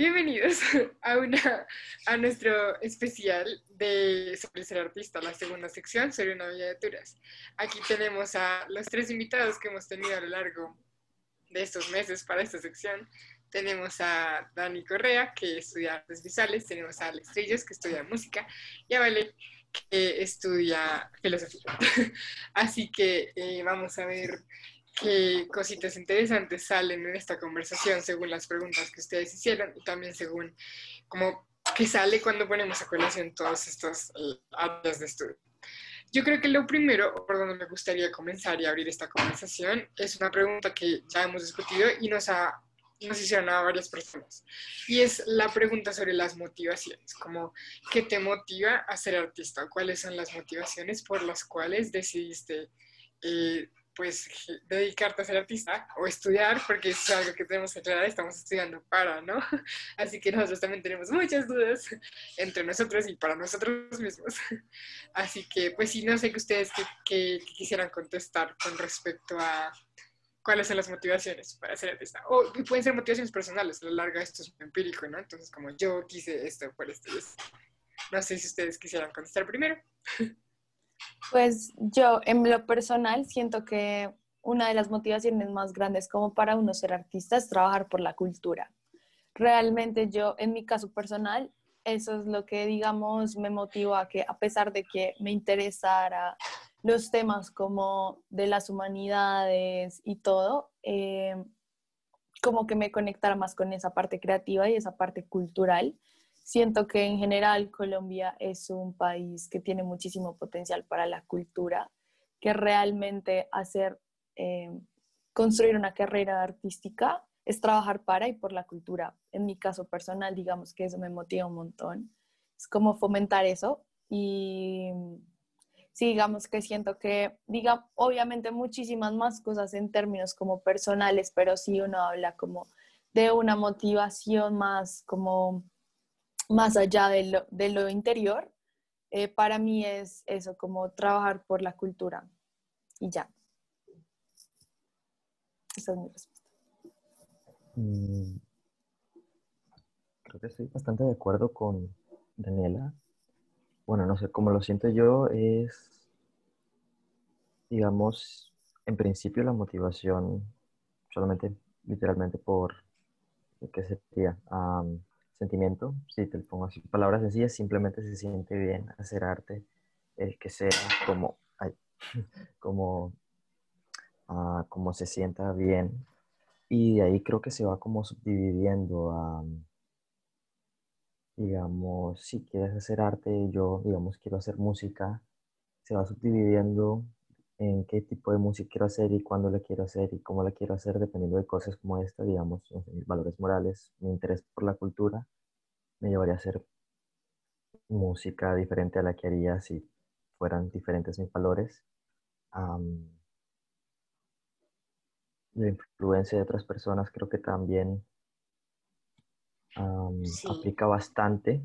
Bienvenidos a, una, a nuestro especial de sobre ser artista, la segunda sección sobre una vida de Turas. Aquí tenemos a los tres invitados que hemos tenido a lo largo de estos meses para esta sección. Tenemos a Dani Correa, que estudia artes visuales, tenemos a Alex Trillos, que estudia música, y a Vale, que estudia filosofía. Así que eh, vamos a ver qué cositas interesantes salen en esta conversación según las preguntas que ustedes hicieron y también según cómo que sale cuando ponemos a colación todas estas áreas de estudio. Yo creo que lo primero, por donde me gustaría comenzar y abrir esta conversación, es una pregunta que ya hemos discutido y nos, ha, nos hicieron a varias personas. Y es la pregunta sobre las motivaciones, como qué te motiva a ser artista, cuáles son las motivaciones por las cuales decidiste eh, pues dedicarte a ser artista o estudiar, porque es algo que tenemos que aclarar, estamos estudiando para, ¿no? Así que nosotros también tenemos muchas dudas entre nosotros y para nosotros mismos. Así que, pues sí, no sé que ustedes que, quisieran contestar con respecto a cuáles son las motivaciones para ser artista. O pueden ser motivaciones personales, a lo largo esto es empírico, ¿no? Entonces, como yo quise esto por esto. No sé si ustedes quisieran contestar primero. Pues yo, en lo personal, siento que una de las motivaciones más grandes como para uno ser artista es trabajar por la cultura. Realmente yo, en mi caso personal, eso es lo que, digamos, me motivó a que a pesar de que me interesara los temas como de las humanidades y todo, eh, como que me conectara más con esa parte creativa y esa parte cultural Siento que en general Colombia es un país que tiene muchísimo potencial para la cultura, que realmente hacer, eh, construir una carrera artística es trabajar para y por la cultura. En mi caso personal, digamos que eso me motiva un montón. Es como fomentar eso y sí, digamos que siento que, diga, obviamente muchísimas más cosas en términos como personales, pero si uno habla como de una motivación más como más allá de lo, de lo interior, eh, para mí es eso, como trabajar por la cultura. Y ya. Esa es mi respuesta. Mm, creo que estoy bastante de acuerdo con Daniela. Bueno, no sé, como lo siento yo, es, digamos, en principio la motivación solamente, literalmente por, ¿qué sería? Sentimiento, si te pongo así palabras sencillas, simplemente se siente bien hacer arte, el que sea como, como, ah, como se sienta bien. Y de ahí creo que se va como subdividiendo a, digamos, si quieres hacer arte, yo, digamos, quiero hacer música, se va subdividiendo en qué tipo de música quiero hacer y cuándo la quiero hacer y cómo la quiero hacer, dependiendo de cosas como esta, digamos, mis valores morales, mi interés por la cultura, me llevaría a hacer música diferente a la que haría si fueran diferentes mis valores. la influencia de otras personas creo que también aplica bastante,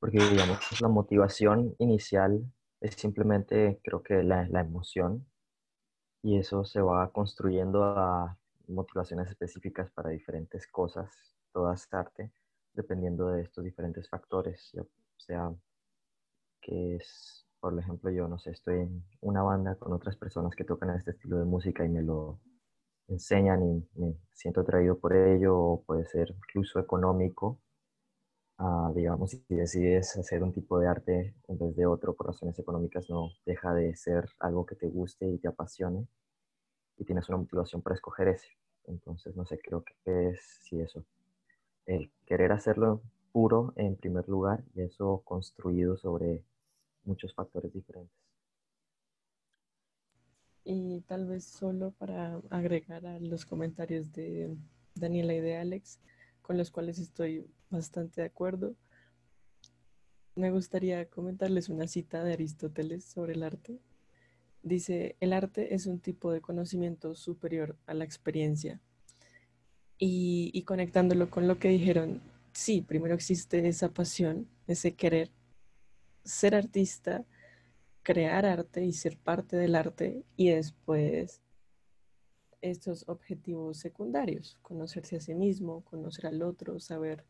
porque digamos, la motivación inicial es simplemente, creo que la, la emoción, y eso se va construyendo a motivaciones específicas para diferentes cosas, todas arte, dependiendo de estos diferentes factores, o sea, que es, por ejemplo, yo no sé, estoy en una banda con otras personas que tocan este estilo de música y me lo enseñan y me siento atraído por ello, o puede ser incluso económico, Ah, digamos, si decides hacer un tipo de arte en vez de otro por razones económicas, no deja de ser algo que te guste y te apasione y tienes una motivación para escoger ese. Entonces, no sé, creo que es sí eso. El querer hacerlo puro en primer lugar y eso construido sobre muchos factores diferentes. Y tal vez solo para agregar a los comentarios de Daniela y de Alex, con los cuales estoy bastante de acuerdo. Me gustaría comentarles una cita de Aristóteles sobre el arte. Dice, el arte es un tipo de conocimiento superior a la experiencia. Y, conectándolo con lo que dijeron, sí, primero existe esa pasión, ese querer ser artista, crear arte y ser parte del arte y después estos objetivos secundarios, conocerse a sí mismo, conocer al otro, saber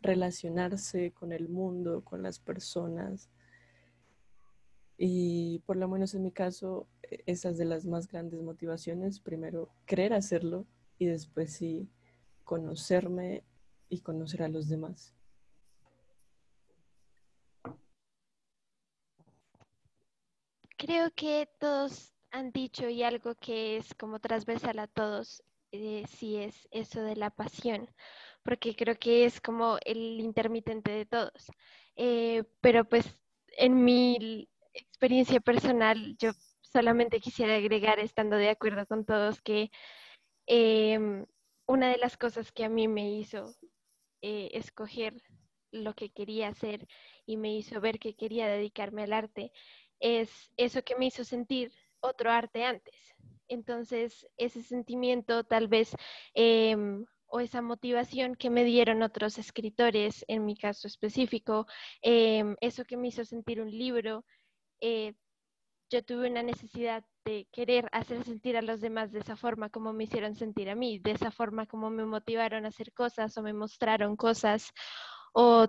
relacionarse con el mundo, con las personas. Y por lo menos en mi caso, e, esas de las más grandes motivaciones, primero querer hacerlo y después sí conocerme y conocer a los demás. Creo que todos han dicho y algo que es como transversal a todos, eh, sí es eso de la pasión, porque creo que es como el intermitente de todos. Eh, pero pues en mi experiencia personal, yo solamente quisiera agregar, estando de acuerdo con todos, que em, una de las cosas que a mí me hizo eh, escoger lo que quería hacer y me hizo ver que quería dedicarme al arte es eso que me hizo sentir otro arte antes. Entonces, ese sentimiento tal vez em, o esa motivación que me dieron otros escritores, en mi caso específico, em, eso que me hizo sentir un libro, eh, yo tuve una necesidad de querer hacer sentir a los demás de esa forma como me hicieron sentir a mí, de esa forma como me motivaron a hacer cosas o me mostraron cosas o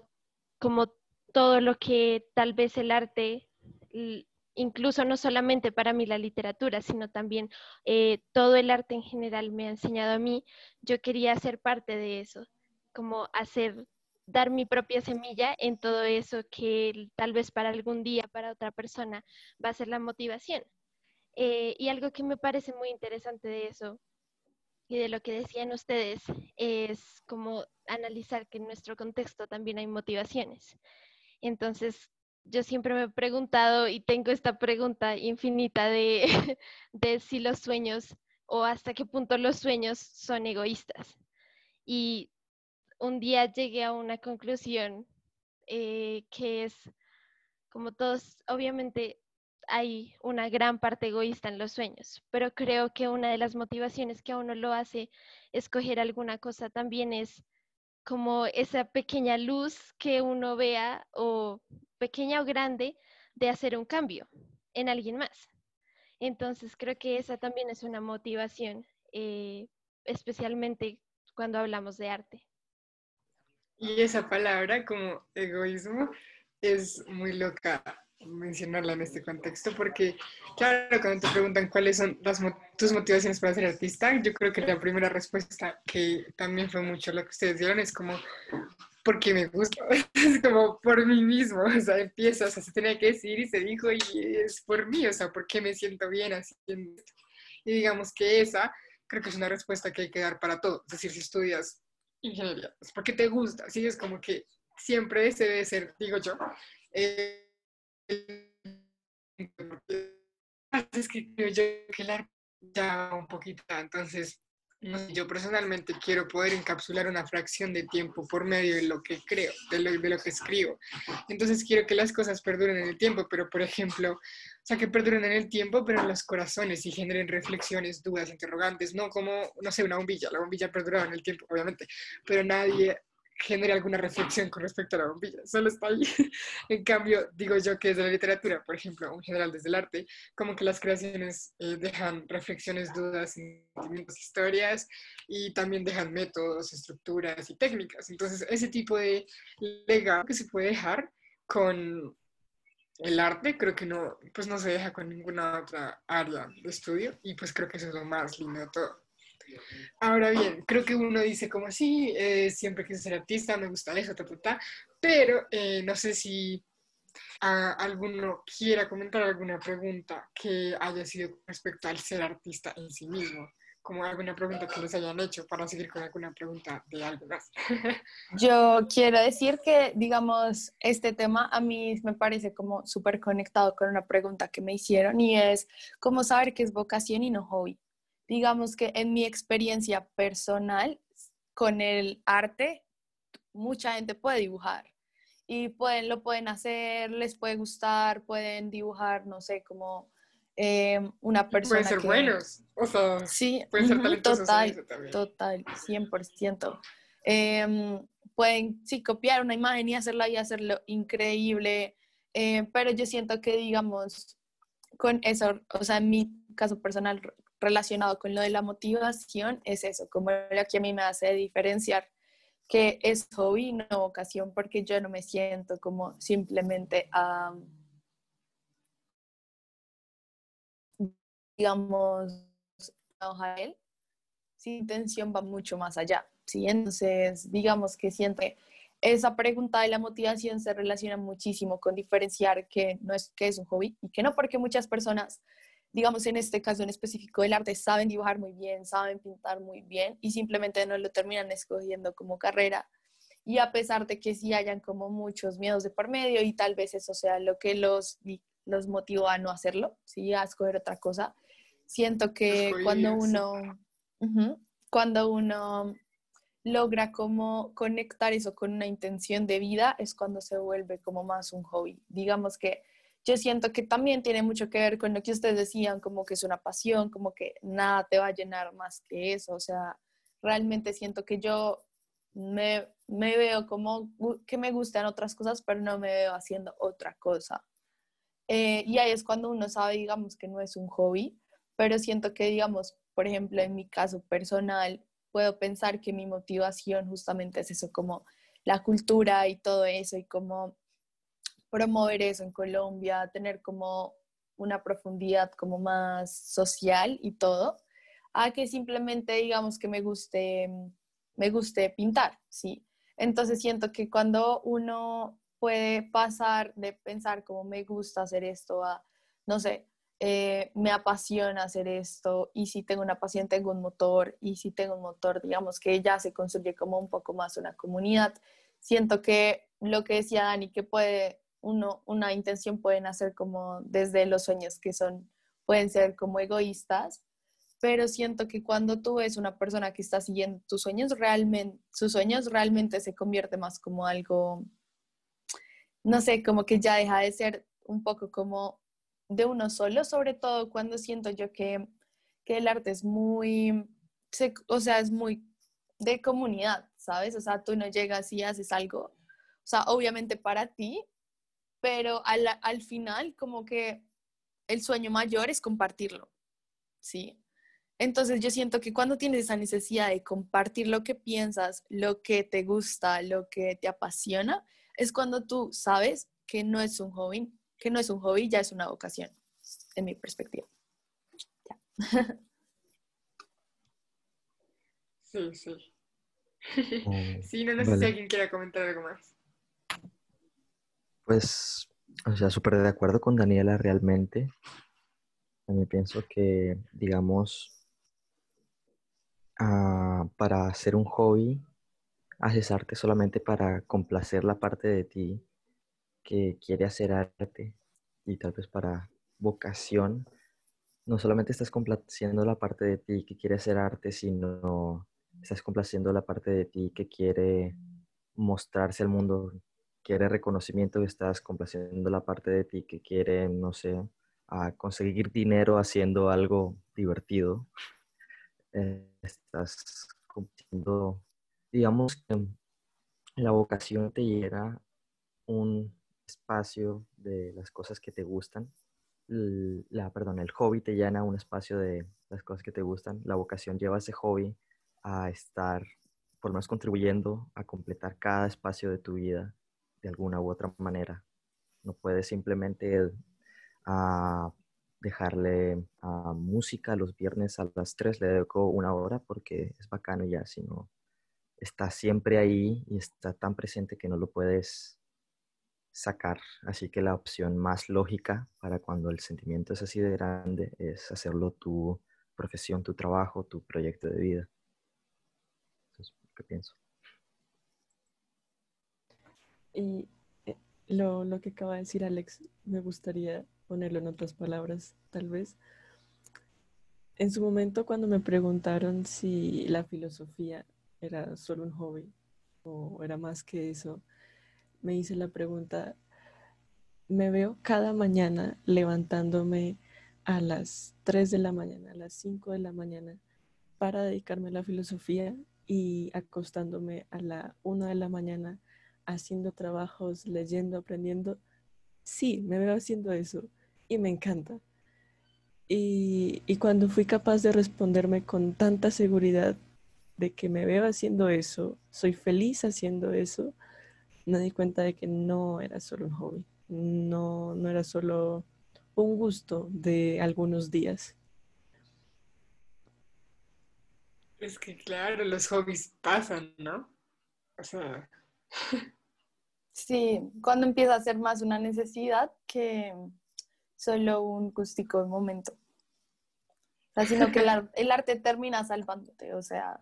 como todo lo que tal vez el arte incluso no solamente para mí la literatura, sino también eh, todo el arte en general me ha enseñado a mí, yo quería ser parte de eso, como hacer, dar mi propia semilla en todo eso que tal vez para algún día, para otra persona, va a ser la motivación. Eh, y algo que me parece muy interesante de eso y de lo que decían ustedes es como analizar que en nuestro contexto también hay motivaciones. Entonces, yo siempre me he preguntado y tengo esta pregunta infinita de, de, si los sueños o hasta qué punto los sueños son egoístas. Y un día llegué a una conclusión eh, que es, como todos, obviamente hay una gran parte egoísta en los sueños, pero creo que una de las motivaciones que a uno lo hace escoger alguna cosa también es como esa pequeña luz que uno vea o pequeña o grande de hacer un cambio en alguien más. Entonces creo que esa también es una motivación, eh, especialmente cuando hablamos de arte. Y esa palabra como egoísmo es muy loca mencionarla en este contexto porque, claro, cuando te preguntan cuáles son tus motivaciones para ser artista, yo creo que la primera respuesta, que también fue mucho lo que ustedes dieron, es como, porque me gusta, es como por mí mismo, o sea, empieza, o sea, se tenía que decir y se dijo y es por mí, o sea, porque me siento bien haciendo esto. Y digamos que esa creo que es una respuesta que hay que dar para todo, es decir, si estudias ingeniería, es porque te gusta, sí, es como que siempre ese debe ser, digo yo, eh, es que creo yo que la ya un poquito, entonces yo personalmente quiero poder encapsular una fracción de tiempo por medio de lo que creo, de lo, de lo, que escribo. Entonces quiero que las cosas perduren en el tiempo, pero por ejemplo, o sea, que perduren en el tiempo, pero en los corazones y generen reflexiones, dudas, interrogantes, no como, no sé, una bombilla. La bombilla perduraba en el tiempo, obviamente, pero nadie genere alguna reflexión con respecto a la bombilla, solo está ahí. en cambio, digo yo que desde la literatura, por ejemplo, en general desde el arte, como que las creaciones eh, dejan reflexiones, dudas, sentimientos, historias y también dejan métodos, estructuras y técnicas. Entonces, ese tipo de legado que se puede dejar con el arte, creo que no, pues no se deja con ninguna otra área de estudio y pues creo que eso es lo más lindo de todo. Ahora bien, creo que uno dice como así, eh, siempre quise ser artista, me gusta eso, ta, ta, pero eh, no sé si alguno quiera comentar alguna pregunta que haya sido respecto al ser artista en sí mismo, como alguna pregunta que les hayan hecho para seguir con alguna pregunta de algo más. Yo quiero decir que, digamos, este tema a mí me parece como súper conectado con una pregunta que me hicieron y es cómo saber qué es vocación y no hobby digamos que en mi experiencia personal con el arte, mucha gente puede dibujar y pueden, lo pueden hacer, les puede gustar, pueden dibujar, no sé, como em, una persona. Pueden ser buenos, o sea, sí, pueden ser talentosos total, total, 100%. Em, pueden, sí, copiar una imagen y hacerla y hacerlo increíble, em, pero yo siento que, digamos, con eso, o sea, en mi caso personal, relacionado con lo de la motivación es eso, como lo que a mí me hace diferenciar que es hobby, no vocación, porque yo no me siento como simplemente a, digamos, a él, si intención va mucho más allá, ¿sí? Entonces, digamos que siento que esa pregunta de la motivación se relaciona muchísimo con diferenciar que no es que es un hobby y que no, porque muchas personas, digamos en este caso en específico del arte, saben dibujar muy bien, saben pintar muy bien y simplemente no lo terminan escogiendo como carrera. Y a pesar de que sí hayan como muchos miedos de por medio y tal vez eso sea lo que los, los motivó a no hacerlo, ¿sí? a escoger otra cosa, siento que cuando uno, cuando uno logra como conectar eso con una intención de vida, es cuando se vuelve como más un hobby. Digamos que yo siento que también tiene mucho que ver con lo que ustedes decían, como que es una pasión, como que nada te va a llenar más que eso. O sea, realmente siento que yo me, me veo como que me gustan otras cosas, pero no me veo haciendo otra cosa. Eh, y ahí es cuando uno sabe, digamos, que no es un hobby, pero siento que, digamos, por ejemplo, en mi caso personal, puedo pensar que mi motivación justamente es eso, como la cultura y todo eso, y como promover eso en Colombia, tener como una profundidad como más social y todo, a que simplemente digamos que me guste, me guste pintar, ¿sí? Entonces siento que cuando uno puede pasar de pensar como me gusta hacer esto a, no sé, eh, me apasiona hacer esto y si tengo una pasión tengo un motor y si tengo un motor digamos que ya se construye como un poco más una comunidad siento que lo que decía Dani que puede uno una intención pueden hacer como desde los sueños que son pueden ser como egoístas pero siento que cuando tú ves una persona que está siguiendo tus sueños realmente sus sueños realmente se convierte más como algo no sé como que ya deja de ser un poco como de uno solo, sobre todo cuando siento yo que, el arte es muy, o sea, es muy de comunidad, ¿sabes? O sea, tú no llegas y haces algo, o sea, obviamente para ti, pero al, al final como que el sueño mayor es compartirlo, ¿sí? Entonces yo siento que cuando tienes esa necesidad de compartir lo que piensas, lo que te gusta, lo que te apasiona, es cuando tú sabes que no es un hobby, que no es un hobby, ya es una vocación, en mi perspectiva. Sí, sí. Oh, sí, no, sé si alguien quiera comentar algo más. Pues, o sea, súper de acuerdo con Daniela realmente. Mí pienso que, digamos, ah, para hacer un hobby, haces arte solamente para complacer la parte de ti que quiere hacer arte y tal vez para vocación, no solamente estás complaciendo la parte de ti que quiere hacer arte, sino estás complaciendo la parte de ti que quiere mostrarse al mundo, quiere reconocimiento, estás complaciendo la parte de ti que quiere, no sé, a conseguir dinero haciendo algo divertido. Eh, estás cumpliendo, digamos que la vocación te llega un espacio de las cosas que te gustan. La, perdón, el hobby te llena un espacio de las cosas que te gustan. La vocación lleva ese hobby a estar, por lo menos contribuyendo a completar cada espacio de tu vida de alguna u otra manera. No puedes simplemente ah, dejarle a música los viernes a las 3, le dedico una hora porque es bacano ya, sino está siempre ahí y está tan presente que no lo puedes sacar. Así que la opción más lógica para cuando el sentimiento es así de grande es hacerlo tu profesión, tu trabajo, tu proyecto de vida. Eso es lo que pienso. Y eh, lo, lo que acaba de decir Alex, me gustaría ponerlo en otras palabras, tal vez. En su momento, cuando me preguntaron si la filosofía era solo un hobby o era más que eso, me hice la pregunta, me veo cada mañana levantándome a las 3 de la mañana, a las 5 de la mañana, para dedicarme a la filosofía y acostándome a la 1 de la mañana haciendo trabajos, leyendo, aprendiendo. Sí, me veo haciendo eso y me encanta. Y, y cuando fui capaz de responderme con tanta seguridad de que me veo haciendo eso, soy feliz haciendo eso, me di cuenta de que no era solo un hobby, no, no era solo un gusto de algunos días. Es que claro, los hobbies pasan, ¿no? O sea, Sí, cuando empieza a ser más una necesidad que solo un gustico de momento. O sea, sino que el, ar- el arte termina salvándote, o sea,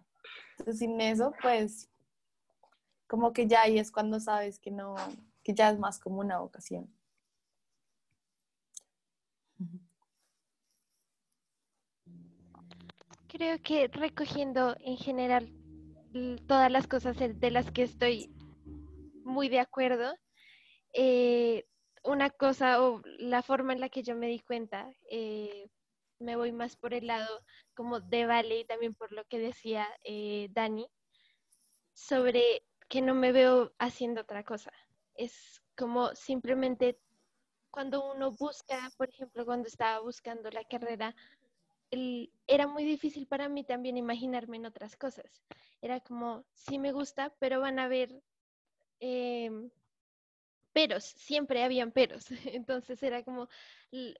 sin eso, pues, como que ya ahí es cuando sabes que no, que ya es más como una vocación. Creo que recogiendo en general todas las cosas de las que estoy muy de acuerdo, eh, una cosa o la forma en la que yo me di cuenta, eh, me voy más por el lado como de Vale y también por lo que decía eh, Dani, sobre que no me veo haciendo otra cosa. Es como simplemente cuando uno busca, por ejemplo, cuando estaba buscando la carrera, el- era muy difícil para mí también imaginarme en otras cosas. Era como, sí me gusta, pero van a haber em, peros, siempre habían peros. Entonces era como,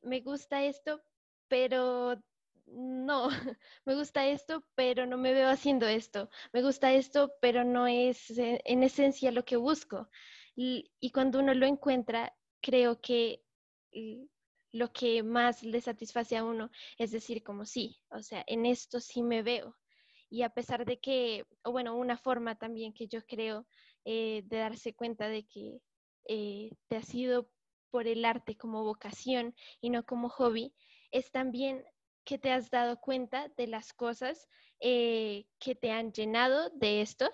me gusta esto, pero no, me gusta esto, pero no me veo haciendo esto. Me gusta esto, pero no es eh, en esencia lo que busco. Y cuando uno lo encuentra, creo que lo que más le satisface a uno es decir, como sí, o sea, en esto sí me veo. Y a pesar de que, o bueno, una forma también que yo creo eh, de darse cuenta de que eh, te has ido por el arte como vocación y no como hobby, es también que te has dado cuenta de las cosas eh, que te han llenado de esto,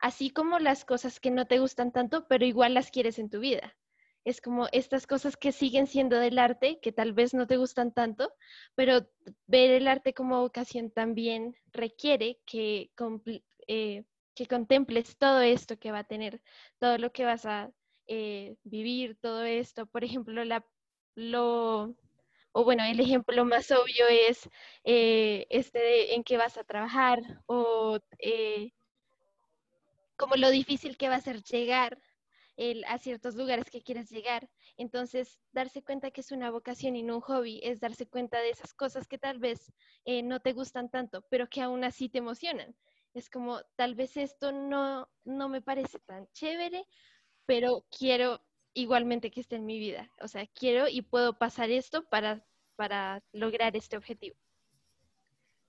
así como las cosas que no te gustan tanto, pero igual las quieres en tu vida. Es como estas cosas que siguen siendo del arte, que tal vez no te gustan tanto, pero ver el arte como vocación también requiere que, eh, que contemples todo esto que va a tener, todo lo que vas a eh, vivir, todo esto. Por ejemplo, la, lo, o bueno, el ejemplo más obvio es eh, este de en qué vas a trabajar o eh, como lo difícil que va a ser llegar el- a ciertos lugares que quieres llegar. Entonces, darse cuenta que es una vocación y no un hobby es darse cuenta de esas cosas que tal vez no te gustan tanto, pero que aún así te emocionan. Es como, tal vez esto no, no me parece tan chévere, pero quiero igualmente que esté en mi vida. O sea, quiero y puedo pasar esto para, para lograr este objetivo.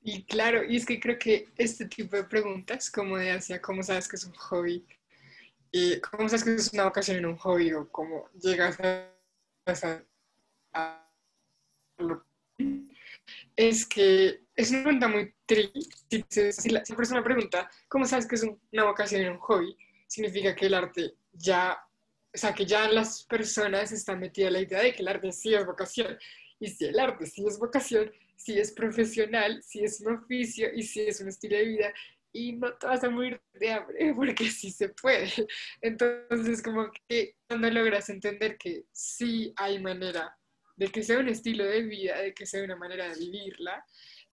y claro, y es que creo que este tipo de preguntas, como de hacia cómo sabes que es un hobby, y cómo sabes que es una vocación en un hobby, o cómo llegas a, a- a es que es una pregunta muy triste. Si, si la, si la persona pregunta, ¿cómo sabes que es un- una vocación en un hobby? Significa que el arte ya, o sea, que ya las personas están metidas en la idea de que el arte sí es vocación. Y si el arte sí es vocación, sí es profesional, sí es un oficio y sí es un estilo de vida. Y no te vas a morir de hambre porque sí se puede. Entonces, como que cuando logras entender que sí hay manera de que sea un estilo de vida, de que sea una manera de vivirla,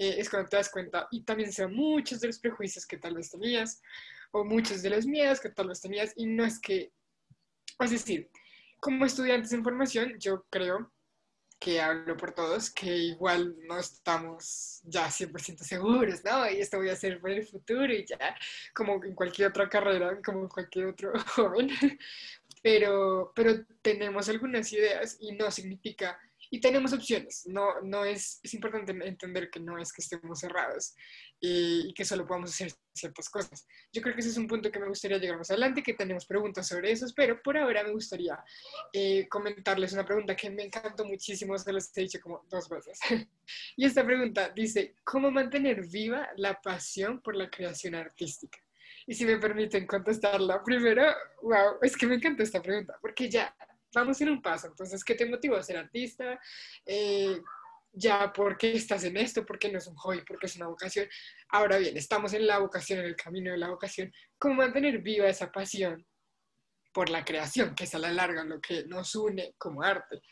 eh, es cuando te das cuenta y también sean muchos de los prejuicios que tal vez tenías o muchos de los miedos que tal vez tenías y no es que, es decir, como estudiantes en formación, yo creo que hablo por todos, que igual no estamos ya 100% seguros, ¿no? Y esto voy a hacer por el futuro y ya, como en cualquier otra carrera, como en cualquier otro joven, pero, pero tenemos algunas ideas y no significa, y tenemos opciones, no, no es, es importante entender que no es que estemos cerrados y, y que solo podamos hacer ciertas cosas. Yo creo que ese es un punto que me gustaría llegar más adelante, que tenemos preguntas sobre eso, pero por ahora me gustaría eh, comentarles una pregunta que me encantó muchísimo, se los he dicho como dos veces. y esta pregunta dice, ¿cómo mantener viva la pasión por la creación artística? Y si me permiten contestarla primero, wow, es que me encanta esta pregunta, porque ya vamos en un paso. Entonces, ¿qué te motivó a ser artista? Eh, ya, ¿por qué estás en esto? ¿Por qué no es un hobby? ¿Por qué es una vocación? Ahora bien, estamos en la vocación, en el camino de la vocación. ¿Cómo mantener viva esa pasión por la creación, que es a la larga lo que nos une como arte?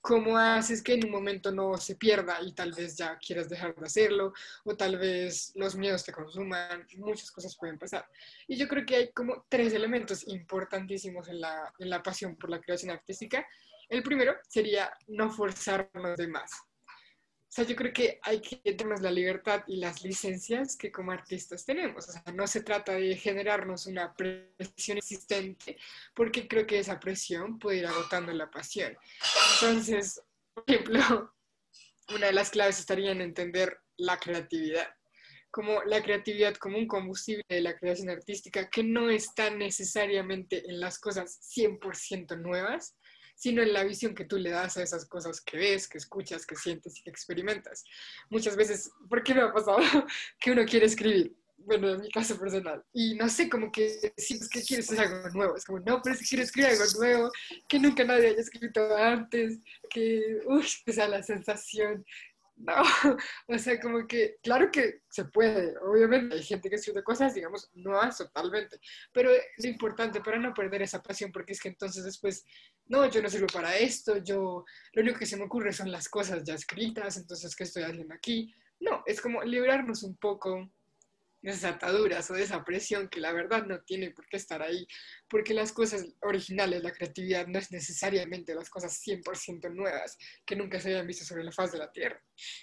Cómo haces que en un momento no se pierda y tal vez ya quieras dejar de hacerlo o tal vez los miedos te consuman, muchas cosas pueden pasar. Y yo creo que hay como tres elementos importantísimos en la, en la pasión por la creación artística. El primero sería no forzarnos de más. O sea, yo creo que hay que darnos la libertad y las licencias que como artistas tenemos. O sea, no se trata de generarnos una presión existente, porque creo que esa presión puede ir agotando la pasión. Entonces, por ejemplo, una de las claves estaría en entender la creatividad como la creatividad como un combustible de la creación artística que no está necesariamente en las cosas 100% nuevas, sino en la visión que tú le das a esas cosas que ves, que escuchas, que sientes y que experimentas. Muchas veces, ¿por qué me ha pasado que uno quiere escribir? Bueno, en mi caso personal. Y no sé, como que sientes que quieres hacer algo nuevo. Es como, no, pero si quiero escribir algo nuevo, que nunca nadie haya escrito antes, que, uff, esa la sensación no, o sea, como que, claro que se puede, obviamente hay gente que escribe cosas, digamos, hace totalmente, pero es importante para no perder esa pasión, porque es que entonces después, no, yo no sirvo para esto, yo, lo único que se me ocurre son las cosas ya escritas, entonces, ¿qué estoy haciendo aquí? No, es como librarnos un poco esas ataduras o de esa presión que la verdad no tiene por qué estar ahí, porque las cosas originales, la creatividad no es necesariamente las cosas 100% nuevas que nunca se hayan visto sobre la faz de la Tierra,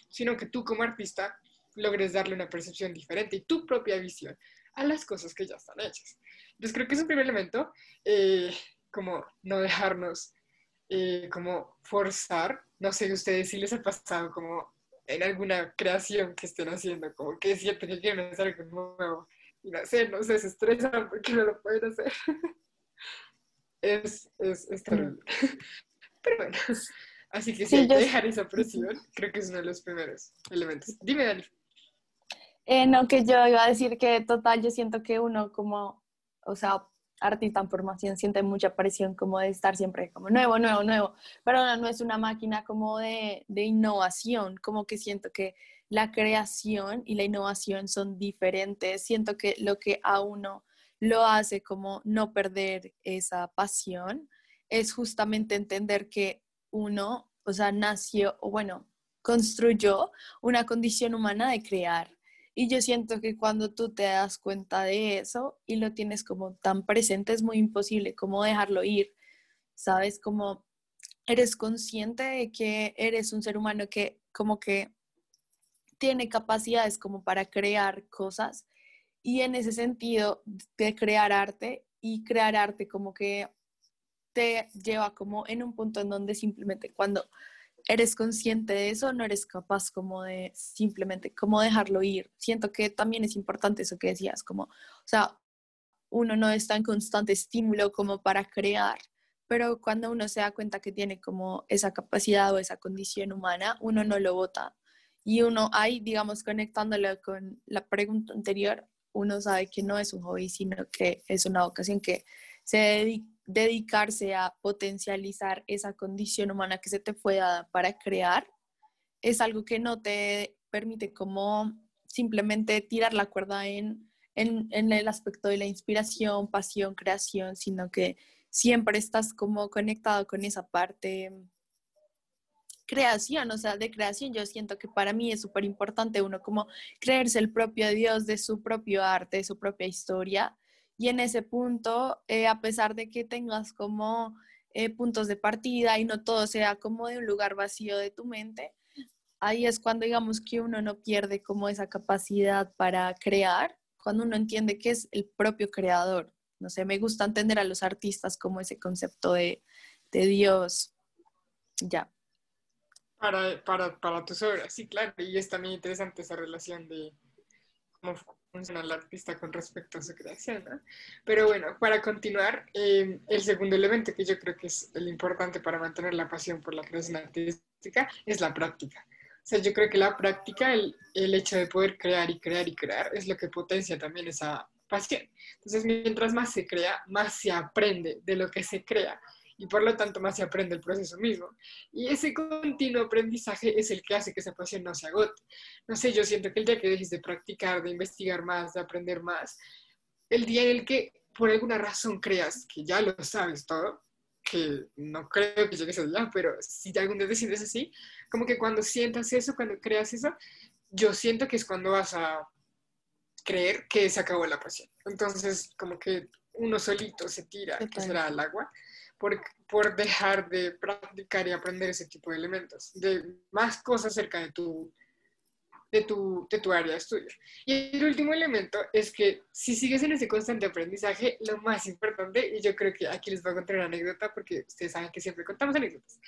sino que tú como artista logres darle una percepción diferente y tu propia visión a las cosas que ya están hechas. Entonces creo que es un primer elemento, eh, como no dejarnos eh, como forzar, no sé ustedes si les ha pasado como en alguna creación que estén haciendo, como que sienten que quieren hacer algo nuevo y no sé, no sé, se estresan porque no lo pueden hacer. es, es, es terrible. Pero bueno, así que si hay que dejar esa presión, creo que es uno de los primeros elementos. Dime, Dani. Eh, no, que yo iba a decir que total, yo siento que uno como, o sea, artista en formación siente mucha presión como de estar siempre como nuevo, nuevo, nuevo, pero no, es una máquina como de, de, innovación, como que siento que la creación y la innovación son diferentes, siento que lo que a uno lo hace como no perder esa pasión es justamente entender que uno, o sea, nació, o bueno, construyó una condición humana de crear y yo siento que cuando tú te das cuenta de eso y lo tienes como tan presente, es muy imposible como dejarlo ir, ¿sabes? Como eres consciente de que eres un ser humano que como que tiene capacidades como para crear cosas y en ese sentido de crear arte y crear arte como que te lleva como en un punto en donde simplemente cuando eres consciente de eso, no eres capaz como de simplemente, como dejarlo ir. Siento que también es importante eso que decías, como, o sea, uno no está en constante estímulo como para crear, pero cuando uno se da cuenta que tiene como esa capacidad o esa condición humana, uno no lo vota. Y uno ahí, digamos, conectándolo con la pregunta anterior, uno sabe que no es un hobby, sino que es una vocación que se dedica dedicarse a potencializar esa condición humana que se te fue dada para crear, es algo que no te permite como simplemente tirar la cuerda en, en, el aspecto de la inspiración, pasión, creación, sino que siempre estás como conectado con esa parte creación, o sea, de creación. Yo siento que para mí es súper importante uno como creerse el propio Dios de su propio arte, de su propia historia y en ese punto, eh, a pesar de que tengas como eh, puntos de partida y no todo sea como de un lugar vacío de tu mente, ahí es cuando digamos que uno no pierde como esa capacidad para crear, cuando uno entiende que es el propio creador. No sé, me gusta entender a los artistas como ese concepto de, de Dios. Ya. Para, para, para tus obras, sí, claro. Y es también interesante esa relación de cómo funciona el artista con respecto a su creación. ¿no? Pero bueno, para continuar, eh, el segundo elemento que yo creo que es el importante para mantener la pasión por la creación artística es la práctica. O sea, yo creo que la práctica, el, el hecho de poder crear y crear y crear, es lo que potencia también esa pasión. Entonces, mientras más se crea, más se aprende de lo que se crea y por lo tanto más se aprende el proceso mismo. Y ese continuo aprendizaje es el que hace que esa pasión no se agote. No sé, yo siento que el día que dejes de practicar, de investigar más, de aprender más, el día en el que por alguna razón creas que ya lo sabes todo, que no creo que llegue ese día, pero si algún día te sientes así, como que cuando sientas eso, cuando creas eso, yo siento que es cuando vas a creer que se acabó la pasión. Entonces, como que uno solito se tira, que será al agua, por, por dejar de practicar y aprender ese tipo de elementos, de más cosas cerca de tu de tu, de tu área de estudio. Y el último elemento es que si sigues en ese constante aprendizaje, lo más importante, y yo creo que aquí les voy a contar una anécdota porque ustedes saben que siempre contamos anécdotas,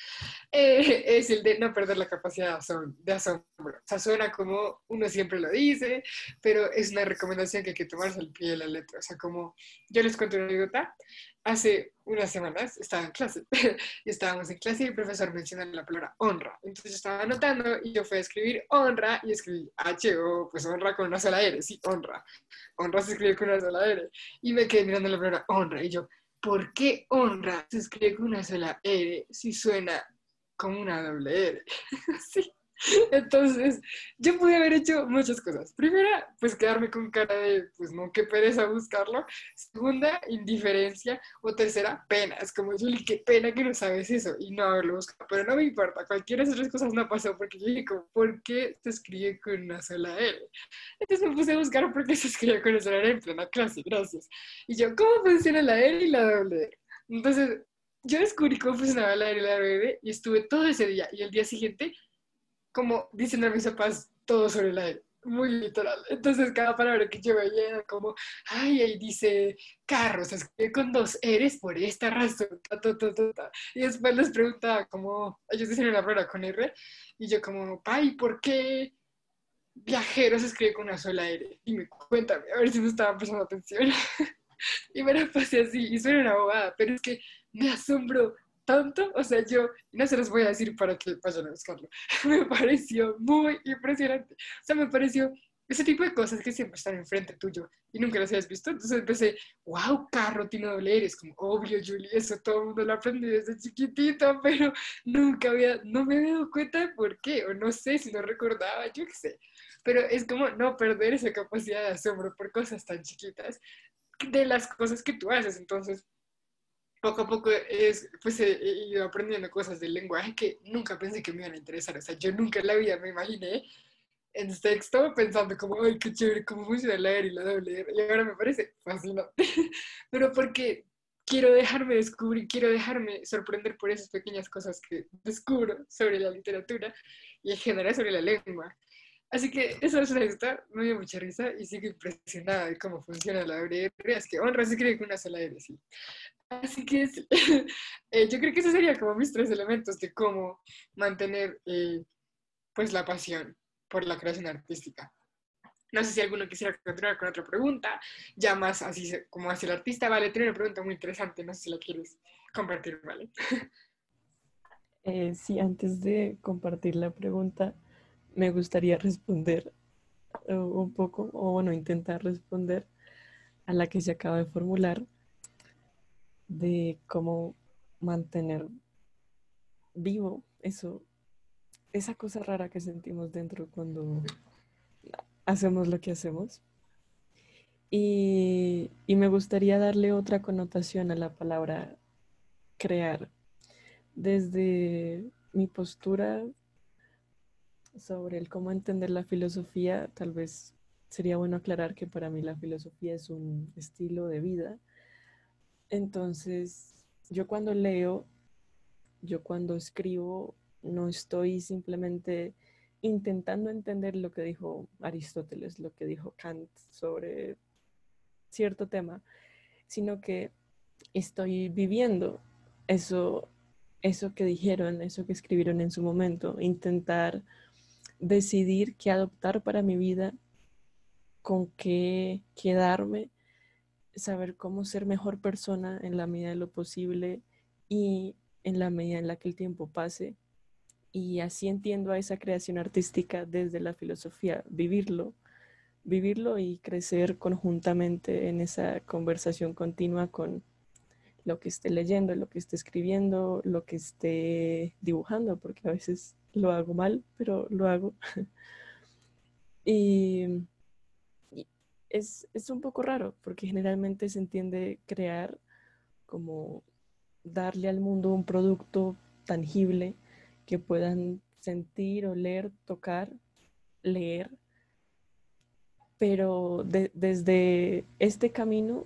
eh, es el de no perder la capacidad de asombro. O sea, suena como uno siempre lo dice, pero es una recomendación que hay que tomarse al pie de la letra. O sea, como yo les cuento una anécdota, hace unas semanas estaba en clase y estábamos en clase y el profesor mencionó la palabra honra. Entonces yo estaba anotando y yo fui a escribir honra y escribí H-O, pues honra con una sola R, sí, honra. Honra se escribe con una sola R. Y me quedé mirando la palabra honra y yo, ¿por qué honra se escribe con una sola R si suena como una doble R? sí. Entonces, yo pude haber hecho muchas cosas. Primera, pues quedarme con cara de, pues no, qué pereza buscarlo. Segunda, indiferencia. O tercera, pena. Es como, Juli, qué pena que no sabes eso y no haberlo buscado. Pero no me importa, cualquiera de esas tres cosas no pasó porque yo dije, ¿por qué se escribe con una sola R? Entonces me puse a buscar por qué se escribe con una sola R en plena clase, gracias. Y yo, ¿cómo funciona la R y la R? Entonces, yo descubrí cómo funcionaba la R y la R y estuve todo ese día. Y el día siguiente como dicen a mis papás todo sobre la E, muy literal. Entonces cada palabra que yo veía era como, ay, ahí dice carro, se escribe con dos eres por esta razón, y después les preguntaba como, ellos dicen la palabra con R, y yo como, ay, ¿por qué viajero se escribe con una sola R? Dime, cuéntame, a ver si me estaban prestando atención. y me la pasé así, y suena una bobada, pero es que me asombro tanto, o sea, yo no se los voy a decir para que vayan a buscarlo. me pareció muy impresionante. O sea, me pareció ese tipo de cosas que siempre están enfrente tuyo y nunca las habías visto. Entonces empecé, wow, carro tiene doble eres, como obvio, Julie, eso todo el mundo lo aprendí desde chiquitito, pero nunca había, no me había dado cuenta de por qué, o no sé si no recordaba, yo qué sé. Pero es como no perder esa capacidad de asombro por cosas tan chiquitas de las cosas que tú haces. Entonces, poco a poco es, pues he, ido aprendiendo cosas del lenguaje que nunca pensé que me iban a interesar. O sea, yo nunca en la vida me imaginé en sexto pensando como, ay, qué chévere, cómo funciona la R y la R. Y ahora me parece fascinante. Pero porque quiero dejarme descubrir, quiero dejarme sorprender por esas pequeñas cosas que descubro sobre la literatura y en general sobre la lengua. Así que esa es una historia, me dio mucha risa y sigo impresionada de cómo funciona la R. Es que honra se cree con una sola R, sí. Así que eh, yo creo que esos serían como mis tres elementos de cómo mantener eh, pues la pasión por la creación artística. No sé si alguno quisiera continuar con otra pregunta, ya más así como hacia el artista. Vale, tiene una pregunta muy interesante, no sé si la quieres compartir, ¿vale? Eh, sí, antes de compartir la pregunta, me gustaría responder un poco, o bueno, intentar responder a la que se acaba de formular de cómo mantener vivo eso, esa cosa rara que sentimos dentro cuando hacemos lo que hacemos. Y, y, me gustaría darle otra connotación a la palabra crear. Desde mi postura sobre el cómo entender la filosofía, tal vez sería bueno aclarar que para mí la filosofía es un estilo de vida. Entonces, yo cuando leo, yo cuando escribo, no estoy simplemente intentando entender lo que dijo Aristóteles, lo que dijo Kant sobre cierto tema, sino que estoy viviendo eso, eso que dijeron, eso que escribieron en su momento, intentar decidir qué adoptar para mi vida, con qué quedarme saber cómo ser mejor persona en la medida de lo posible y en la medida en la que el tiempo pase. Y así entiendo a esa creación artística desde la filosofía, vivirlo, vivirlo y crecer conjuntamente en esa conversación continua con lo que esté leyendo, lo que esté escribiendo, lo que esté dibujando, porque a veces lo hago mal, pero lo hago. y es, un poco raro porque generalmente se entiende crear como darle al mundo un producto tangible que puedan sentir, oler, tocar, leer. Pero desde este camino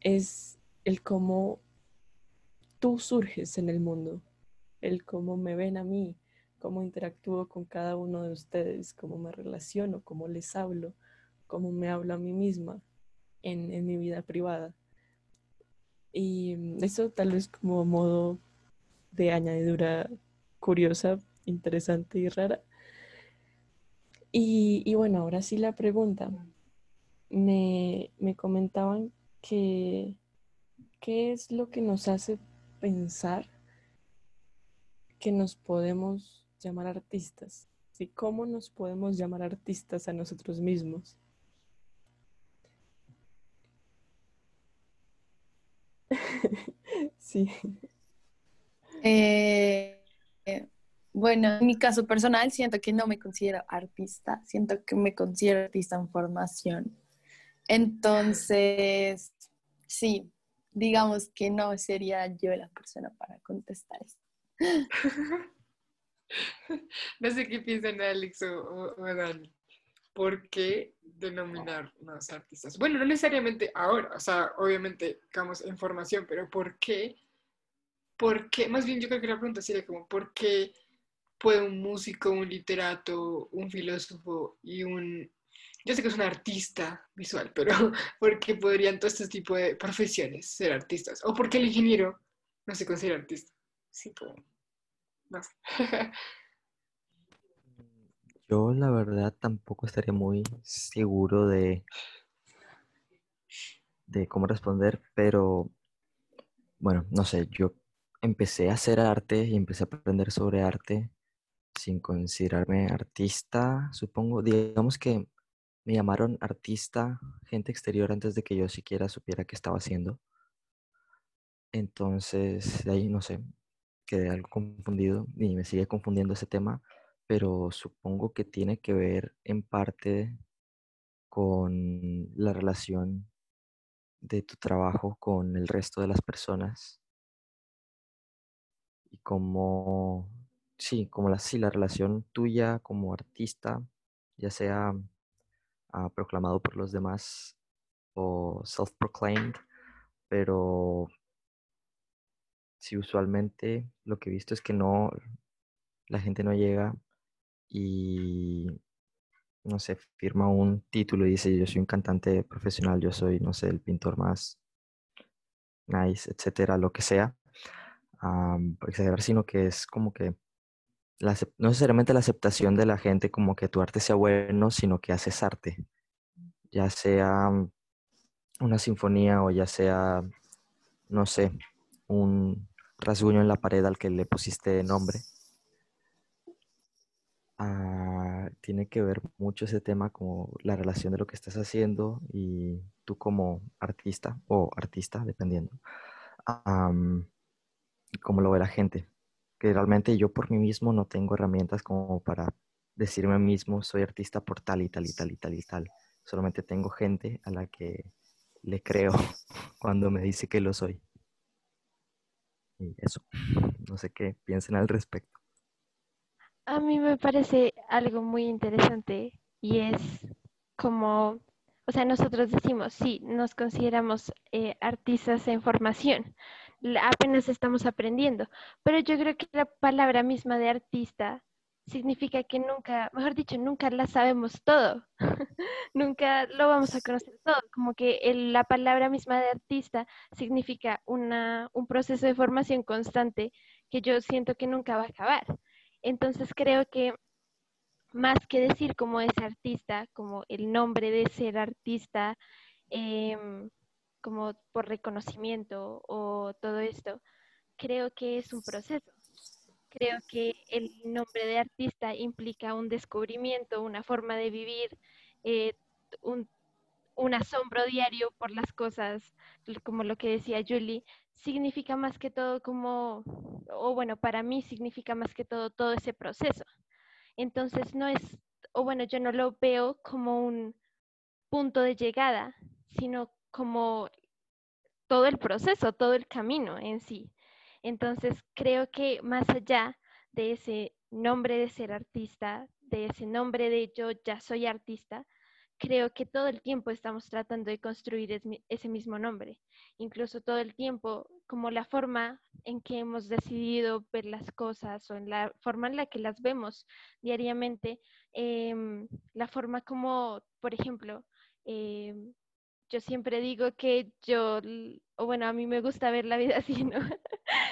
es el cómo tú surges en el mundo, el cómo me ven a mí, cómo interactúo con cada uno de ustedes, cómo me relaciono, cómo les hablo, cómo me hablo a mí misma en, mi vida privada. Y eso tal vez como modo de añadidura curiosa, interesante y rara. Y, bueno, ahora sí la pregunta. Me, me comentaban que qué es lo que nos hace pensar que nos podemos llamar artistas y cómo nos podemos llamar artistas a nosotros mismos. sí. Eh, bueno, en mi caso personal siento que no me considero artista, siento que me considero artista en formación. Entonces, sí, digamos que no sería yo la persona para contestar esto. no sé qué piensan Alex o, o, Dani. ¿Por qué denominarnos artistas? Bueno, no necesariamente ahora, o sea, obviamente, digamos, en formación, pero ¿por qué? ¿Por qué? Más bien yo creo que la pregunta sería como, ¿por qué puede un músico, un literato, un filósofo y un yo sé que es un artista visual, pero ¿por qué podrían todos estos tipos de profesiones ser artistas? ¿O por qué el ingeniero no se considera artista? Sí, como, Yo la verdad tampoco estaría muy seguro de, de cómo responder, pero bueno, no sé, yo empecé a hacer arte y empecé a aprender sobre arte sin considerarme artista, supongo. Digamos que me llamaron artista, gente exterior, antes de que yo siquiera supiera qué estaba haciendo. Entonces, de ahí no sé, quedé algo confundido y me sigue confundiendo ese tema, pero supongo que tiene que ver en parte con la relación de tu trabajo con el resto de las personas. Y como, sí, como la, sí, la relación tuya como artista, ya sea proclamado por los demás o self-proclaimed, pero si usualmente lo que he visto es que no, la gente no llega y, no sé, firma un título y dice, yo soy un cantante profesional, yo soy, no sé, el pintor más nice, etcétera, lo que sea, um, exagerar, sino que es como que no necesariamente la aceptación de la gente como que tu arte sea bueno, sino que haces arte, ya sea una sinfonía o ya sea, no sé, un rasguño en la pared al que le pusiste nombre. Ah, tiene que ver mucho ese tema como la relación de lo que estás haciendo y tú como artista o artista, dependiendo, cómo lo ve la gente que realmente yo por mí mismo no tengo herramientas como para decirme mismo soy artista por tal y tal y tal y tal y tal. Solamente tengo gente a la que le creo cuando me dice que lo soy. Eso, no sé qué piensen al respecto. A mí me parece algo muy interesante y es como, o sea, nosotros decimos, sí, nos consideramos eh, artistas en formación, apenas estamos aprendiendo. Pero yo creo que la palabra misma de artista significa que nunca, mejor dicho, nunca la sabemos todo, nunca lo vamos a conocer todo, como que la palabra misma de artista significa una, un proceso de formación constante que yo siento que nunca va a acabar. Entonces creo que más que decir como es artista, como el nombre de ser artista, eh, como por reconocimiento o todo esto, creo que es un proceso. Creo que el nombre de artista implica un descubrimiento, una forma de vivir, eh, un, asombro diario por las cosas, como lo que decía Julie, significa más que todo como, o bueno, para mí significa más que todo todo ese proceso. Entonces no es, o bueno, yo no lo veo como un punto de llegada, sino como todo el proceso, todo el camino en sí. Entonces, creo que más allá de ese nombre de ser artista, de ese nombre de yo ya soy artista, creo que todo el tiempo estamos tratando de construir ese mismo nombre. Incluso todo el tiempo, como la forma en que hemos decidido ver las cosas o en la forma en la que las vemos diariamente, em, la forma como, por ejemplo, em, yo siempre digo que yo, o bueno, a mí me gusta ver la vida así, ¿no?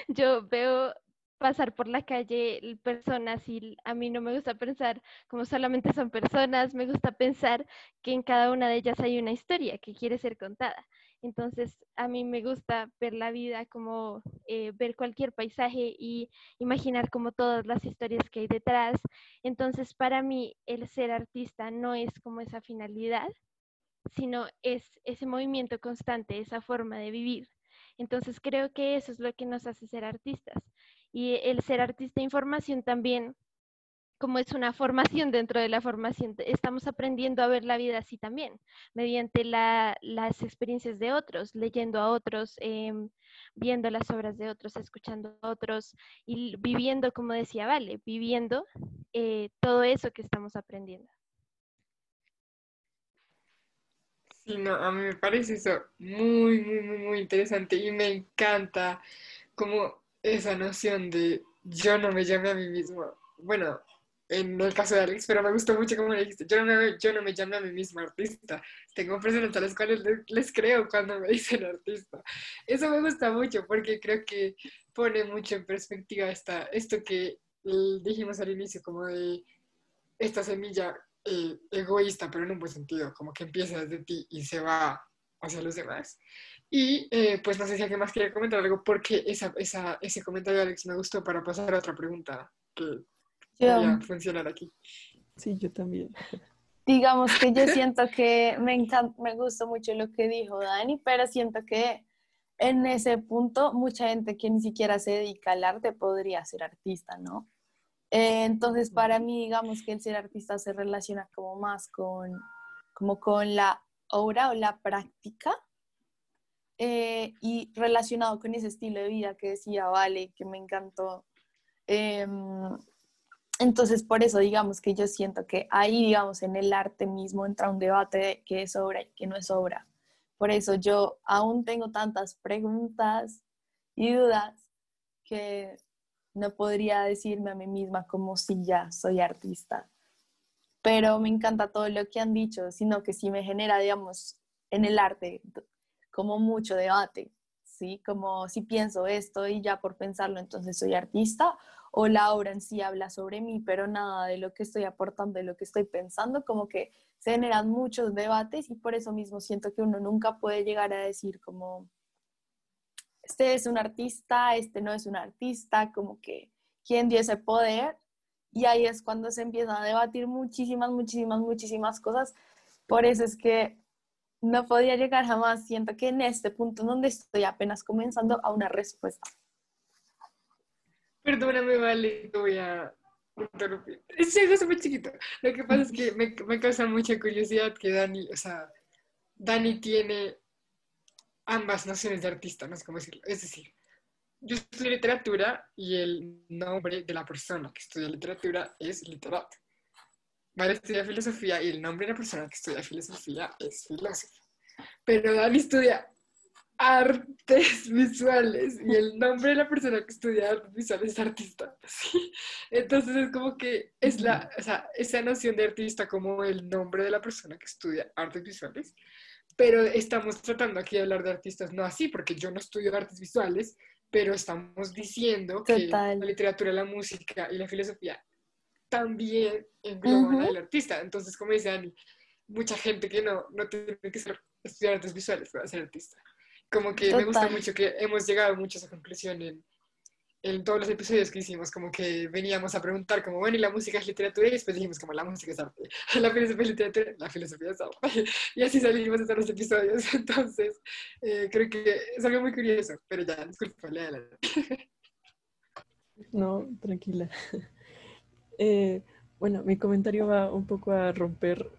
yo veo pasar por la calle personas y a mí no me gusta pensar como solamente son personas, me gusta pensar que en cada una de ellas hay una historia que quiere ser contada. Entonces, a mí me gusta ver la vida como eh, ver cualquier paisaje y imaginar como todas las historias que hay detrás. Entonces, para mí, el ser artista no es como esa finalidad, sino es ese movimiento constante, esa forma de vivir. Entonces, creo que eso es lo que nos hace ser artistas y el ser artista de información también, como es una formación dentro de la formación, estamos aprendiendo a ver la vida así también, mediante las experiencias de otros, leyendo a otros, em, viendo las obras de otros, escuchando a otros y viviendo, como decía Vale, viviendo eh, todo eso que estamos aprendiendo. Sí, no, a mí me parece eso muy, muy, muy, muy interesante y me encanta como esa noción de yo no me llame a mí mismo. Bueno, en el caso de Alex, pero me gustó mucho como le dijiste, yo no me, yo no me llame a mí mismo artista. Tengo personas a las cuales les, creo cuando me dicen artista. Eso me gusta mucho porque creo que pone mucho en perspectiva esta, esto que dijimos al inicio, como de esta semilla eh, egoísta, pero en un buen sentido, como que empieza desde ti y se va hacia los demás. Y eh, pues no sé si alguien más quiere comentar algo, porque esa, esa, ese comentario de Alex me gustó para pasar a otra pregunta que podría funcionar aquí. Sí, yo también. Digamos que yo siento que me, encanta, me gustó mucho lo que dijo Dani, pero siento que en ese punto mucha gente que ni siquiera se dedica al arte podría ser artista, ¿no? Eh, entonces, para mí, digamos que el ser artista se relaciona como más con, como con la obra o la práctica eh, y relacionado con ese estilo de vida que decía Vale, que me encantó. Em, entonces, por eso, digamos que yo siento que ahí, digamos, en el arte mismo entra un debate de qué es obra y qué no es obra. Por eso yo aún tengo tantas preguntas y dudas que no podría decirme a mí misma como si ya soy artista. Pero me encanta todo lo que han dicho, sino que sí me genera, digamos, en el arte como mucho debate, ¿sí? Como si pienso esto y ya por pensarlo entonces soy artista o la obra en sí habla sobre mí, pero nada de lo que estoy aportando, de lo que estoy pensando, como que se generan muchos debates y por eso mismo siento que uno nunca puede llegar a decir como, este es un artista, este no es un artista, como que quién dio ese poder y ahí es cuando se empieza a debatir muchísimas, muchísimas, muchísimas cosas. Por eso es que no podía llegar jamás. Siento que en este punto donde estoy apenas comenzando a una respuesta. Perdóname, vale, te voy a interrumpir. Es algo muy chiquito. Lo que pasa es que me, me causa mucha curiosidad que Dani, o sea, Dani tiene ambas nociones de artista, no sé cómo decirlo. Es decir, yo estudio literatura y el nombre de la persona que estudia literatura es literato. Vale estudia filosofía y el nombre de la persona que estudia filosofía es filósofo. Pero Dani estudia artes visuales y el nombre de la persona que estudia artes visuales es artista. Entonces es como que es la, o sea, esa noción de artista como el nombre de la persona que estudia artes visuales. Pero estamos tratando aquí de hablar de artistas, no así, porque yo no estudio artes visuales, pero estamos diciendo que la literatura, la música y la filosofía también engloban al artista. Entonces, como dice Ani, mucha gente que no, no tiene que ser, estudiar artes visuales para ser artista. Como que me gusta mucho que hemos llegado mucho a esa conclusión en, en todos los episodios que hicimos, como que veníamos a preguntar como, bueno, ¿y la música es literatura? Y después dijimos como, la música es arte, la filosofía es literatura, la filosofía es arte. Y así salimos de todos los episodios. Entonces, eh, creo que es algo muy curioso, pero ya, disculpa, adelante. No, tranquila. Eh, bueno, mi comentario va un poco a romper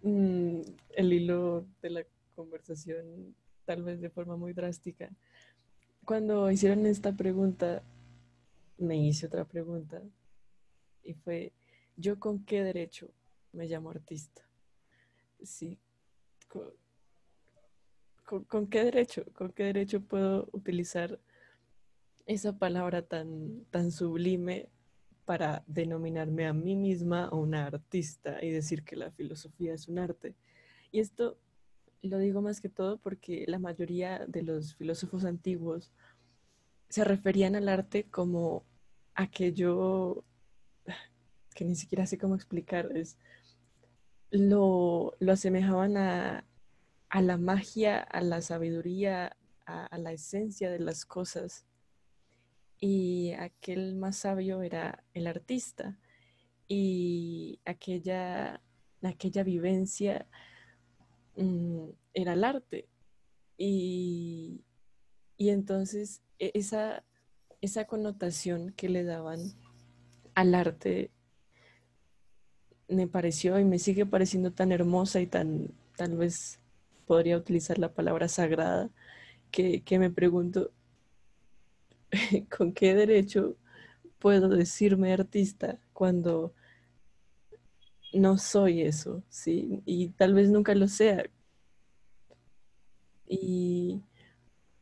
mm, el hilo de la conversación tal vez de forma muy drástica. Cuando hicieron esta pregunta, me hice otra pregunta y fue, ¿yo con qué derecho me llamo artista? Sí, con, qué derecho? ¿Con qué derecho puedo utilizar esa palabra tan, tan sublime para denominarme a mí misma una artista y decir que la filosofía es un arte? Y esto lo digo más que todo porque la mayoría de los filósofos antiguos se referían al arte como aquello que ni siquiera sé cómo explicar, es lo, lo asemejaban a, la magia, a la sabiduría, a, la esencia de las cosas. Y aquel más sabio era el artista. Y aquella, aquella vivencia mm, era el arte. Y, y entonces e, esa, esa connotación que le daban al arte me pareció y me sigue pareciendo tan hermosa y tan, tal vez podría utilizar la palabra sagrada, que, me pregunto, ¿con qué derecho puedo decirme artista cuando no soy eso? ¿sí? Y tal vez nunca lo sea. Y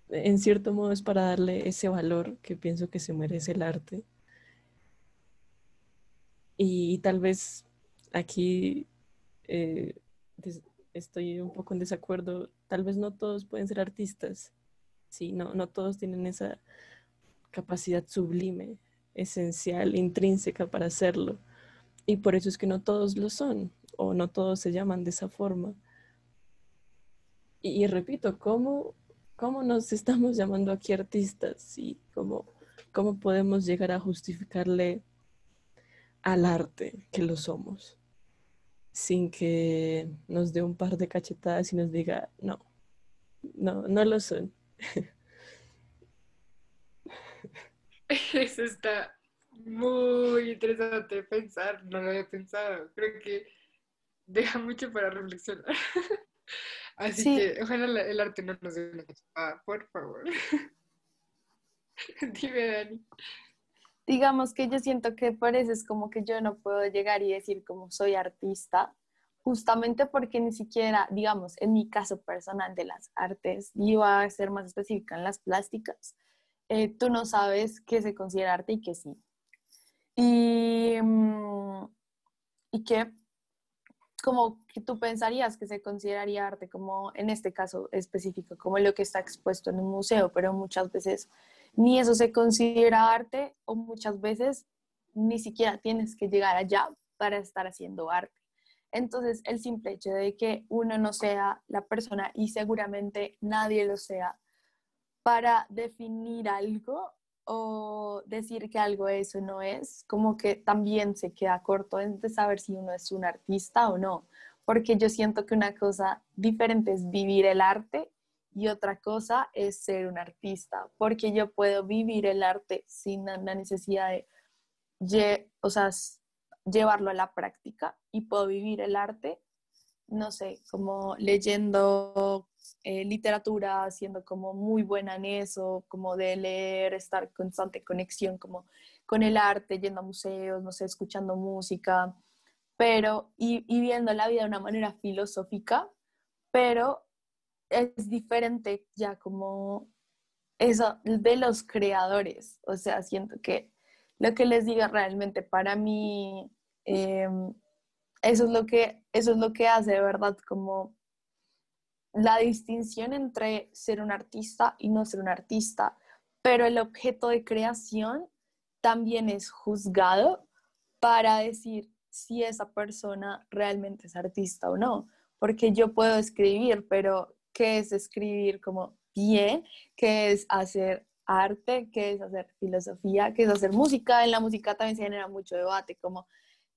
en cierto modo es para darle ese valor que pienso que se merece el arte. Y, tal vez aquí eh, estoy un poco en desacuerdo. Tal vez no todos pueden ser artistas. Sí, no, no todos tienen esa capacidad sublime, esencial, intrínseca para hacerlo. Y por eso es que no todos lo son o no todos se llaman de esa forma. Y, repito, ¿cómo, ¿cómo nos estamos llamando aquí artistas? ¿Y cómo, cómo podemos llegar a justificarle al arte que lo somos? sin que nos dé un par de cachetadas y nos diga, no, no, no lo son. Eso está muy interesante pensar, no lo había pensado. Creo que deja mucho para reflexionar. Así que ojalá el arte no nos dé una cachetada, por favor. Dime, Dani digamos que yo siento que por eso es como que yo no puedo llegar y decir como soy artista, justamente porque ni siquiera, digamos, en mi caso personal de las artes, iba a ser más específica en las plásticas, eh, tú no sabes qué se considera arte y qué sí. Y, mm, y que como que tú pensarías que se consideraría arte, como en este caso específico, como lo que está expuesto en un museo, pero muchas veces ni eso se considera arte o muchas veces ni siquiera tienes que llegar allá para estar haciendo arte. Entonces, el simple hecho de que uno no sea la persona y seguramente nadie lo sea para definir algo o decir que algo es o no es, como que también se queda corto de saber si uno es un artista o no, porque yo siento que una cosa diferente es vivir el arte y otra cosa es ser un artista, porque yo puedo vivir el arte sin la necesidad de, o sea, llevarlo a la práctica y puedo vivir el arte, no sé, como leyendo eh, literatura, siendo como muy buena en eso, como de leer, estar constante conexión como con el arte, yendo a museos, no sé, escuchando música, pero y, y viendo la vida de una manera filosófica, pero es diferente ya como eso de los creadores. O sea, siento que lo que les diga realmente para mí, em, eso, es lo que, eso es lo que hace de verdad como la distinción entre ser un artista y no ser un artista. Pero el objeto de creación también es juzgado para decir si esa persona realmente es artista o no. Porque yo puedo escribir, pero qué es escribir como bien, qué es hacer arte, qué es hacer filosofía, qué es hacer música. En la música también se genera mucho debate, como,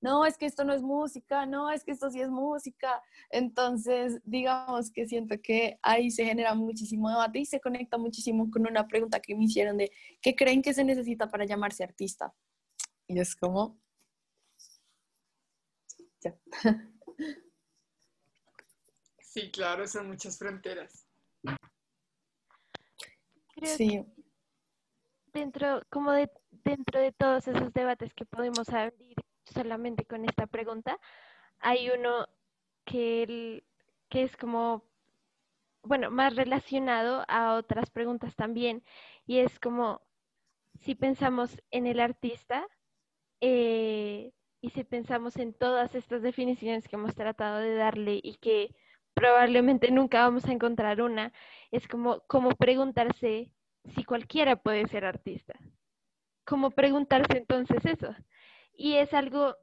no, es que esto no es música, no, es que esto sí es música. Entonces, digamos que siento que ahí se genera muchísimo debate y se conecta muchísimo con una pregunta que me hicieron de, ¿qué creen que se necesita para llamarse artista? Y es como... Ya. Sí, claro, son muchas fronteras. creo Sí, que dentro, como de, dentro de todos esos debates que podemos abrir solamente con esta pregunta, hay uno que, que es como, bueno, más relacionado a otras preguntas también, y es como si pensamos en el artista eh, y si pensamos en todas estas definiciones que hemos tratado de darle y que probablemente nunca vamos a encontrar una, es como, como preguntarse si cualquiera puede ser artista. Como preguntarse entonces eso. Y es algo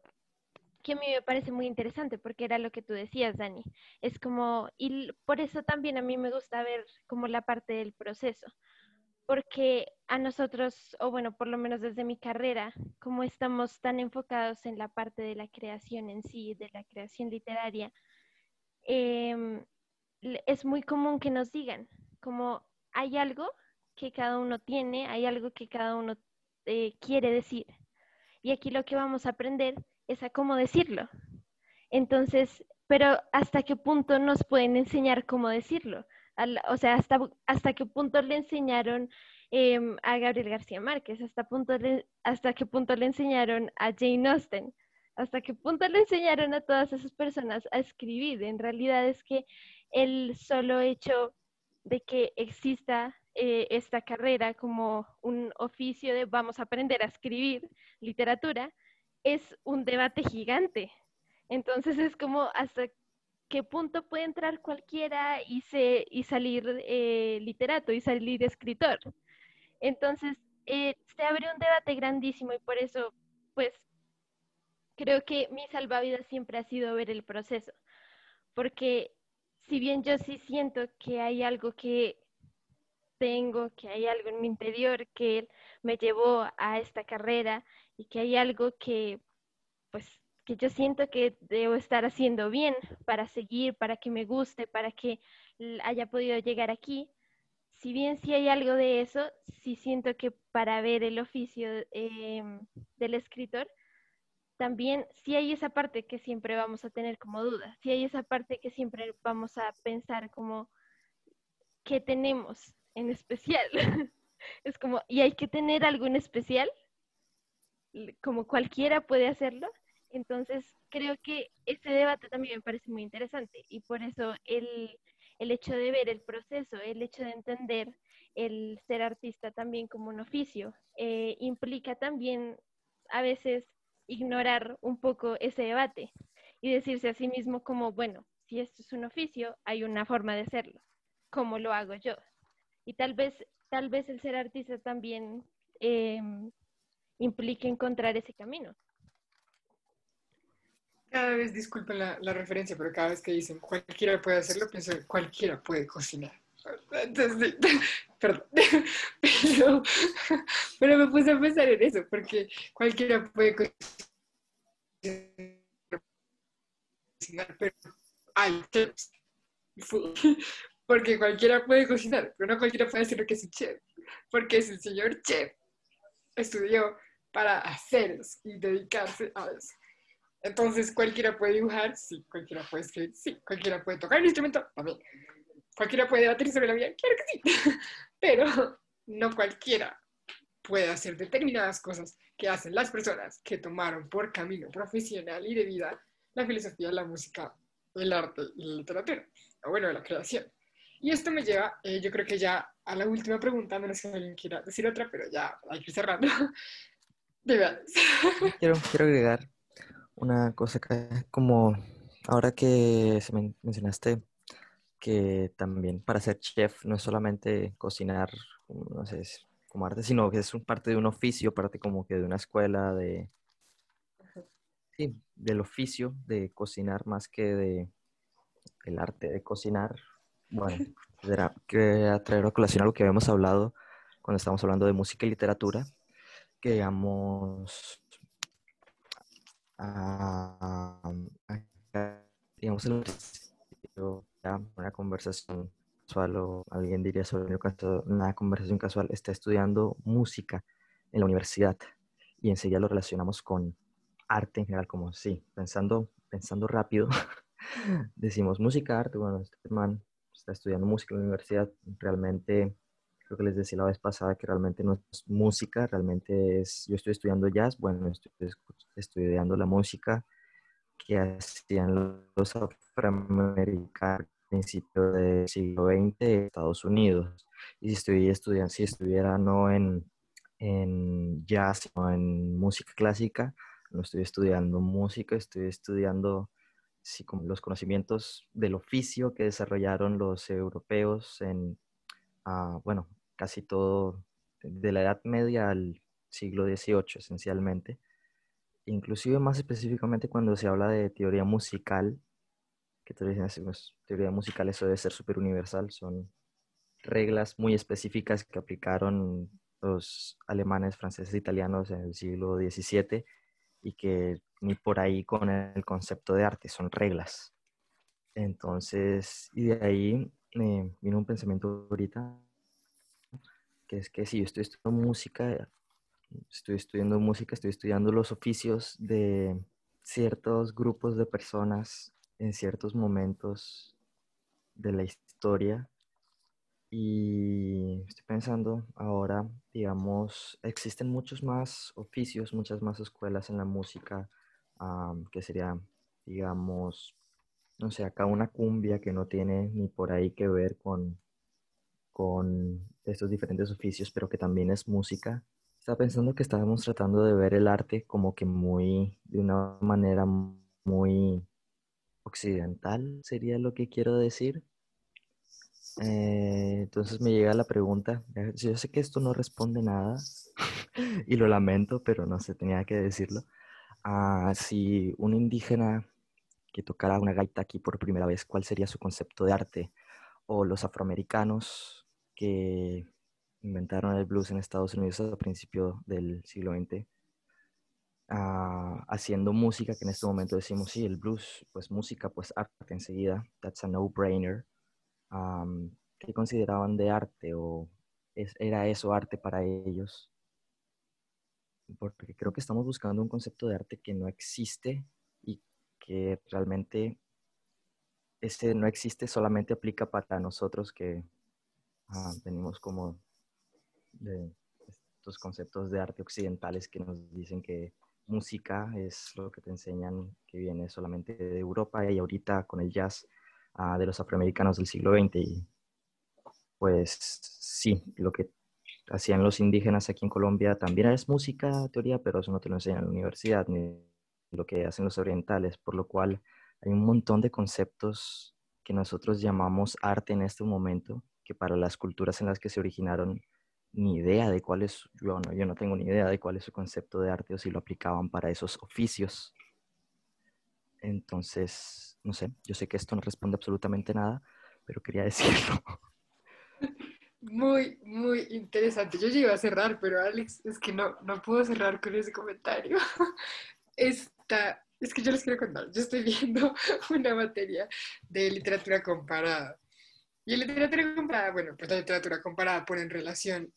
que a mí me parece muy interesante porque era lo que tú decías, Dani. Es como, y por eso también a mí me gusta ver como la parte del proceso, porque a nosotros, o bueno, por lo menos desde mi carrera, como estamos tan enfocados en la parte de la creación en sí, de la creación literaria, em, es muy común que nos digan, como hay algo que cada uno tiene, hay algo que cada uno eh, quiere decir. Y aquí lo que vamos a aprender es a cómo decirlo. Entonces, pero ¿hasta qué punto nos pueden enseñar cómo decirlo? O sea, ¿hasta, hasta qué punto le enseñaron em, a Gabriel García Márquez? ¿Hasta, punto le- ¿Hasta qué punto le enseñaron a Jane Austen? ¿Hasta qué punto le enseñaron a todas esas personas a escribir? En realidad es que el solo hecho de que exista eh, esta carrera como un oficio de vamos a aprender a escribir literatura es un debate gigante. Entonces es como hasta qué punto puede entrar cualquiera y, se, y salir eh, literato y salir escritor. Entonces eh, se abre un debate grandísimo y por eso pues creo que mi salvavidas siempre ha sido ver el proceso, porque si bien yo sí siento que hay algo que tengo, que hay algo en mi interior que me llevó a esta carrera y que hay algo que, pues, que yo siento que debo estar haciendo bien para seguir, para que me guste, para que haya podido llegar aquí. Si bien sí hay algo de eso, sí siento que para ver el oficio em, del escritor, también sí hay esa parte que siempre vamos a tener como duda, sí hay esa parte que siempre vamos a pensar como, ¿qué tenemos en especial? es como, ¿y hay que tener algo en especial? Como cualquiera puede hacerlo. Entonces, creo que este debate también me parece muy interesante y por eso el, el hecho de ver el proceso, el hecho de entender el ser artista también como un oficio, eh, implica también a veces ignorar un poco ese debate y decirse a sí mismo como, bueno, si esto es un oficio, hay una forma de hacerlo. ¿Cómo lo hago yo? Y tal vez, tal vez el ser artista también eh, implique encontrar ese camino. Cada vez, disculpen la, referencia, pero cada vez que dicen cualquiera puede hacerlo, pienso en cualquiera puede cocinar. Entonces, perdón. Pero, pero me puse a pensar en eso, porque cualquiera puede cocinar, pero hay. Porque cualquiera puede cocinar, pero no cualquiera puede lo que es un chef. Porque es el señor chef estudió para hacer eso y dedicarse a eso. Entonces, cualquiera puede dibujar, sí, cualquiera puede escribir, sí, cualquiera puede tocar un instrumento, también. Cualquiera puede debatir sobre la vida, claro que sí, pero no cualquiera puede hacer determinadas cosas que hacen las personas que tomaron por camino profesional y de vida la filosofía, la música, el arte y la literatura, o bueno, la creación. Y esto me lleva, eh, yo creo que ya a la última pregunta, menos que alguien quiera decir otra, pero ya hay que ir cerrando. De. Quiero, quiero agregar una cosa que como ahora que se men- mencionaste que también para ser chef no es solamente cocinar, no sé, como arte, sino que es un parte de un oficio, parte como que de una escuela, de, del oficio de cocinar más que de el arte de cocinar. Bueno, quisiera- quería traer a colación algo que habíamos hablado cuando estábamos hablando de música y literatura, que digamos, a, a- digamos, el una conversación casual o alguien diría sobre una conversación casual, está estudiando música en la universidad y enseguida lo relacionamos con arte en general, como sí, pensando, pensando rápido, decimos música, arte, bueno, este man está estudiando música en la universidad, realmente creo que les decía la vez pasada que realmente no es música, realmente es, yo estoy estudiando jazz, bueno, estoy estudiando la música que hacían los afroamericanos principios del siglo XX en Estados Unidos. Y si, estoy estudiando, si estuviera no en, en jazz o en música clásica, no estoy estudiando música, estoy estudiando sí, como los conocimientos del oficio que desarrollaron los europeos en, ah, bueno, casi todo de la Edad Media al siglo XVIII esencialmente. Inclusive más específicamente cuando se habla de teoría musical, que pues, teoría musical eso debe ser súper universal, son reglas muy específicas que aplicaron los alemanes, franceses, italianos en el siglo XVII y que ni por ahí con el concepto de arte, son reglas. Entonces, y de ahí me vino un pensamiento ahorita, que es que si yo estoy estudiando música, estoy estudiando música, estoy estudiando los oficios de ciertos grupos de personas en ciertos momentos de la historia y estoy pensando ahora, digamos, existen muchos más oficios, muchas más escuelas en la música, que sería, digamos, no sé, acá una cumbia que no tiene ni por ahí que ver con, con estos diferentes oficios, pero que también es música. Estaba pensando que estábamos tratando de ver el arte como que muy, de una manera muy occidental, sería lo que quiero decir eh, entonces me llega la pregunta, yo sé que esto no responde nada y lo lamento, pero no sé, tenía que decirlo. Ah, si un indígena que tocara una gaita aquí por primera vez, ¿cuál sería su concepto de arte? O los afroamericanos que inventaron el blues en Estados Unidos a principios del siglo XX, ah, haciendo música, que en este momento decimos, sí, el blues, pues música, pues arte enseguida, that's a no-brainer qué consideraban de arte o era eso arte para ellos. Porque creo que estamos buscando un concepto de arte que no existe y que realmente ese no existe, solamente aplica para nosotros que ah, venimos como de estos conceptos de arte occidentales que nos dicen que música es lo que te enseñan que viene solamente de Europa y ahorita con el jazz de los afroamericanos del siglo XX. Y pues sí, lo que hacían los indígenas aquí en Colombia también es música, teoría, pero eso no te lo enseñan en la universidad, ni lo que hacen los orientales, por lo cual hay un montón de conceptos que nosotros llamamos arte en este momento, que para las culturas en las que se originaron, ni idea de cuál es, yo no, yo no tengo ni idea de cuál es su concepto de arte o si lo aplicaban para esos oficios. Entonces, no sé, yo sé que esto no responde absolutamente nada, pero quería decirlo. Muy, muy interesante. Yo iba a cerrar, pero Alex, es que no, no puedo cerrar con ese comentario. Esta, es que yo les quiero contar, yo estoy viendo una materia de literatura comparada. Y literatura comparada, bueno, pues la literatura comparada pone en relación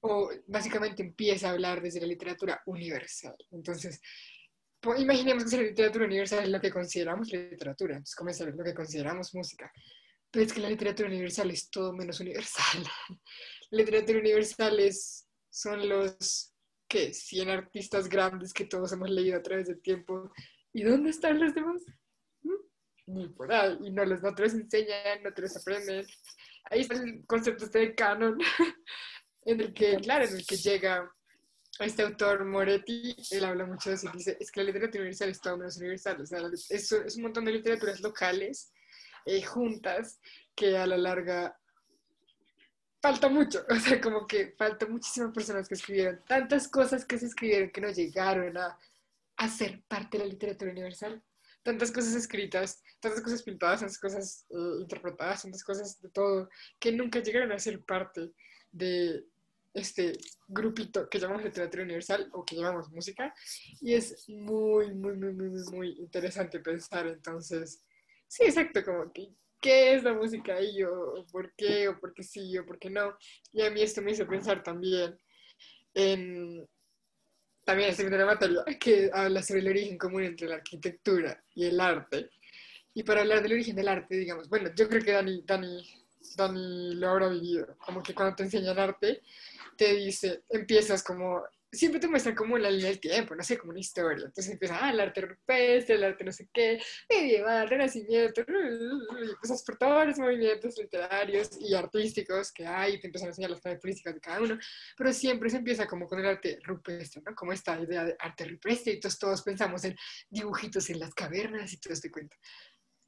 o básicamente empieza a hablar desde la literatura universal. Entonces, imaginemos que la literatura universal es lo que consideramos literatura, entonces ver lo que consideramos música. Pero es que la literatura universal es todo menos universal. La literatura universal es, son los, ¿qué? 100 artistas grandes que todos hemos leído a través del tiempo. ¿Y dónde están los demás? ¿Mm? Ni por ahí. Y no los, no te los enseñan, no te los aprenden. Ahí está el concepto este de canon, en el que, claro, en el que llega este autor Moretti, él habla mucho de eso y dice, es que la literatura universal es todo menos universal, o sea, es, es un montón de literaturas locales eh, juntas que a la larga falta mucho, o sea, como que falta muchísimas personas que escribieron tantas cosas que se escribieron que no llegaron a, a ser parte de la literatura universal, tantas cosas escritas, tantas cosas pintadas, tantas cosas eh, interpretadas, tantas cosas de todo, que nunca llegaron a ser parte de, este grupito que llamamos literatura universal o que llamamos música. Y es muy, muy, muy, muy, muy interesante pensar entonces, sí, exacto, como que, ¿qué es la música y yo? ¿Por qué? ¿O por qué sí? ¿O por qué no? Y a mí esto me hizo pensar también en, también estoy viendo materia que habla sobre el origen común entre la arquitectura y el arte. Y para hablar del origen del arte, digamos, bueno, yo creo que Dani, Dani Dani lo habrá vivido, como que cuando te enseñan arte, te dice, empiezas como siempre te muestran como la línea del tiempo, no sé, como una historia. Entonces empieza, ah, el arte rupestre, el arte no sé qué, medieval, renacimiento, y empiezas por todos los movimientos literarios y artísticos que hay, y te empiezan a enseñar las características de cada uno, pero siempre se empieza como con el arte rupestre, ¿no? Como esta idea de arte rupestre, y todos pensamos en dibujitos en las cavernas y todo este cuento.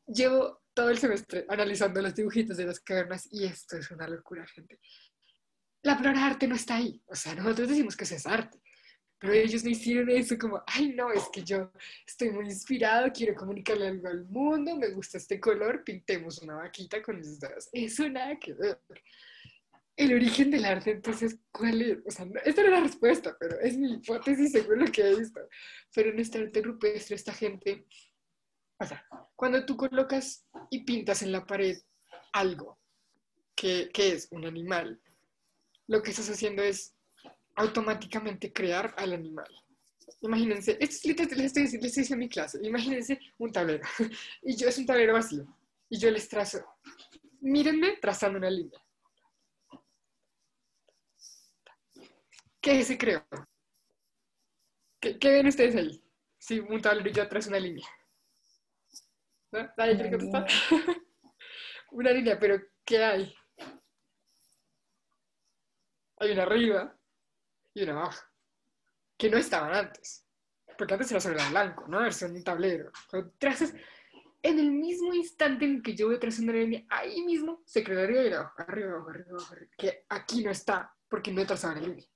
Llevo todo el semestre analizando los dibujitos de las cavernas y esto es una locura, gente la palabra arte no está ahí. O sea, nosotros decimos que eso es arte. Pero ellos no hicieron eso como, ay, no, es que yo estoy muy inspirado, quiero comunicarle algo al mundo, me gusta este color, pintemos una vaquita con mis dedos. Eso nada que ver. El origen del arte, entonces, ¿cuál es? O sea, esta no es la respuesta, pero es mi hipótesis según lo que he visto. Pero en este arte rupestre, esta gente, o sea, cuando tú colocas y pintas en la pared algo que, que es un animal, lo que estás haciendo es automáticamente crear al animal. Imagínense, esto es les estoy, les estoy en mi clase, imagínense un tablero, y yo es un tablero vacío, y yo les trazo, mírenme trazando una línea. ¿Qué se creó? ¿Qué, ven ustedes ahí? Si un tablero y yo trazo una línea. ¿No? ¿Nadie quiere contestar? una línea, pero ¿qué hay? Hay una arriba y una abajo, que no estaban antes. Porque antes era sobre el blanco, ¿no? Era un tablero. Cuando trazas, en el mismo instante en que yo voy trazando una línea, ahí mismo se crea arriba y abajo, arriba, abajo, arriba, abajo, que aquí no está, porque no he trazado la línea.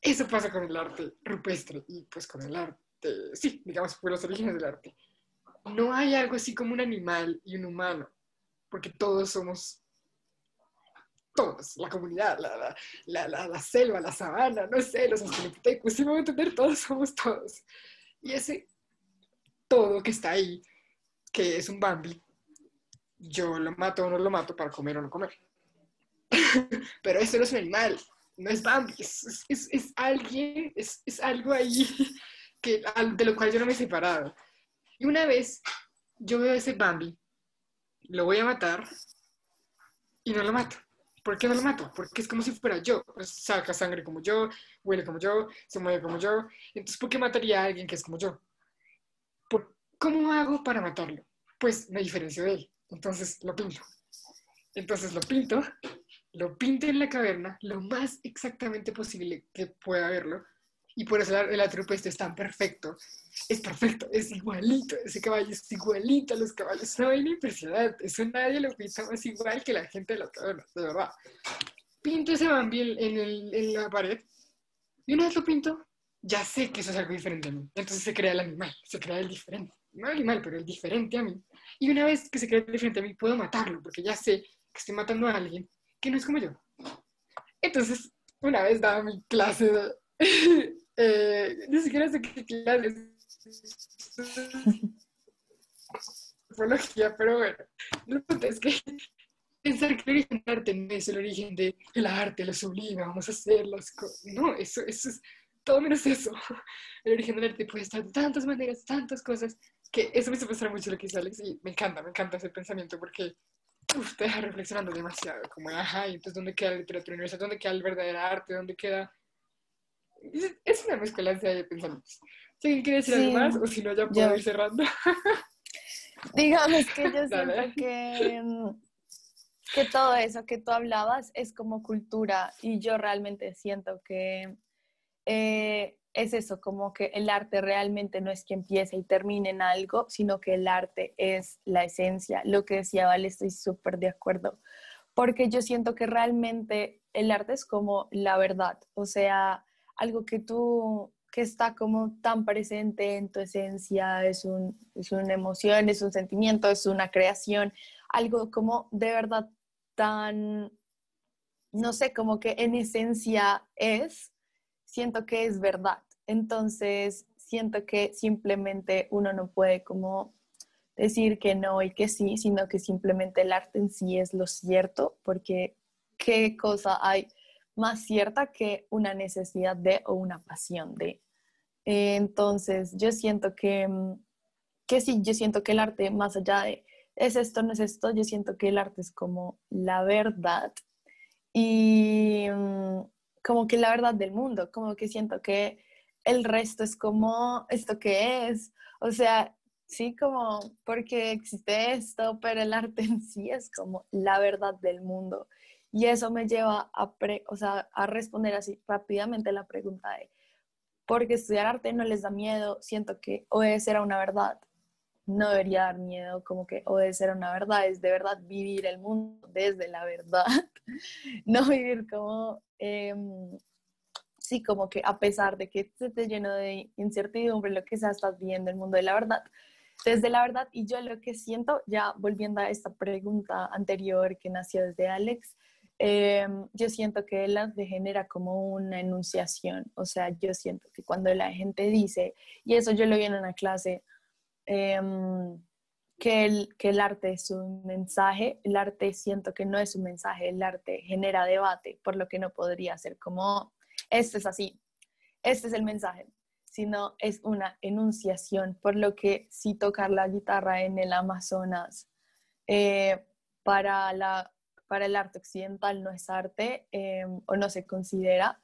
Eso pasa con el arte rupestre y pues con el arte, sí, digamos, por los orígenes del arte. No hay algo así como un animal y un humano, porque todos somos todos, la comunidad, la, la, la, selva, la sabana, no sé, los australopithecus, si me voy a entender, todos somos todos. Y ese todo que está ahí, que es un Bambi, yo lo mato o no lo mato para comer o no comer. Pero eso no es un animal, no es Bambi, es, es, es alguien, es, es, algo ahí que, de lo cual yo no me he separado. Y una vez yo veo ese Bambi, lo voy a matar y no lo mato. ¿Por qué no lo mato? Porque es como si fuera yo. Pues, saca sangre como yo, huele como yo, se mueve como yo. Entonces, ¿por qué mataría a alguien que es como yo? ¿Cómo hago para matarlo? Pues me diferencio de él. Entonces lo pinto. Entonces lo pinto, lo pinto en la caverna lo más exactamente posible que pueda verlo y por eso el este es tan perfecto. Es perfecto, es igualito. Ese caballo es igualito a los caballos. Es una vaina impresionante. Eso nadie lo pinta más igual que la gente de la cadena, de verdad. Pinto ese Bambi en, el, en la pared y una vez lo pinto, ya sé que eso es algo diferente a mí. Entonces se crea el animal, se crea el diferente. No el animal, pero el diferente a mí. Y una vez que se crea el diferente a mí, puedo matarlo, porque ya sé que estoy matando a alguien que no es como yo. Entonces, una vez daba mi clase de eh, ni siquiera sé qué clase pero bueno, lo que es que pensar que el origen del arte no es el origen del el arte, lo sublime, vamos a hacer las cosas. No, eso, eso es todo menos eso. El origen del arte puede estar de tantas maneras, tantas cosas, que eso me hizo pensar mucho lo que hizo Alex y me encanta, me encanta ese pensamiento porque uf, te deja reflexionando demasiado, como, ajá, y entonces, ¿dónde queda la literatura universal? ¿Dónde queda el verdadero arte? ¿Dónde queda es una mezcolanza de pensamientos. Si alguien quiere decir algo más o si no, ya puedo ir cerrando. Digamos que yo siento que, mm, que todo eso que tú hablabas es como cultura y yo realmente siento que eh, es eso, como que el arte realmente no es que empiece y termine en algo, sino que el arte es la esencia. Lo que decía Vale, estoy súper de acuerdo, porque yo siento que realmente el arte es como la verdad, o sea, algo que tú, que está como tan presente en tu esencia, es, un, es una emoción, es un sentimiento, es una creación, algo como de verdad tan, no sé, como que en esencia es, siento que es verdad. Entonces, siento que simplemente uno no puede como decir que no y que sí, sino que simplemente el arte en sí es lo cierto, porque qué cosa hay más cierta que una necesidad de o una pasión de. entonces, yo siento que, mm, que sí, yo siento que el arte, más allá de es esto, no es esto, yo siento que el arte es como la verdad y mm, como que la verdad del mundo, como que siento que el resto es como esto que es, o sea, sí, como porque existe esto, pero el arte en sí es como la verdad del mundo. Y eso me lleva a, o sea, a responder así rápidamente la pregunta de, ¿por qué estudiar arte no les da miedo? Siento que obedecer a una verdad no debería dar miedo, como que obedecer a una verdad es de verdad vivir el mundo desde la verdad, no vivir como, em, sí, como que a pesar de que se te lleno de incertidumbre, lo que sea, estás viendo el mundo de la verdad, desde la verdad. Y yo lo que siento, ya volviendo a esta pregunta anterior que nació desde Alex, em, yo siento que el arte genera como una enunciación, o sea, yo siento que cuando la gente dice, y eso yo lo vi en una clase, em, que, el, que el arte es un mensaje, el arte siento que no es un mensaje, el arte genera debate, por lo que no podría ser como, este es así, este es el mensaje, sino es una enunciación, por lo que si tocar la guitarra en el Amazonas eh, para, la, para el arte occidental no es arte em, o no se considera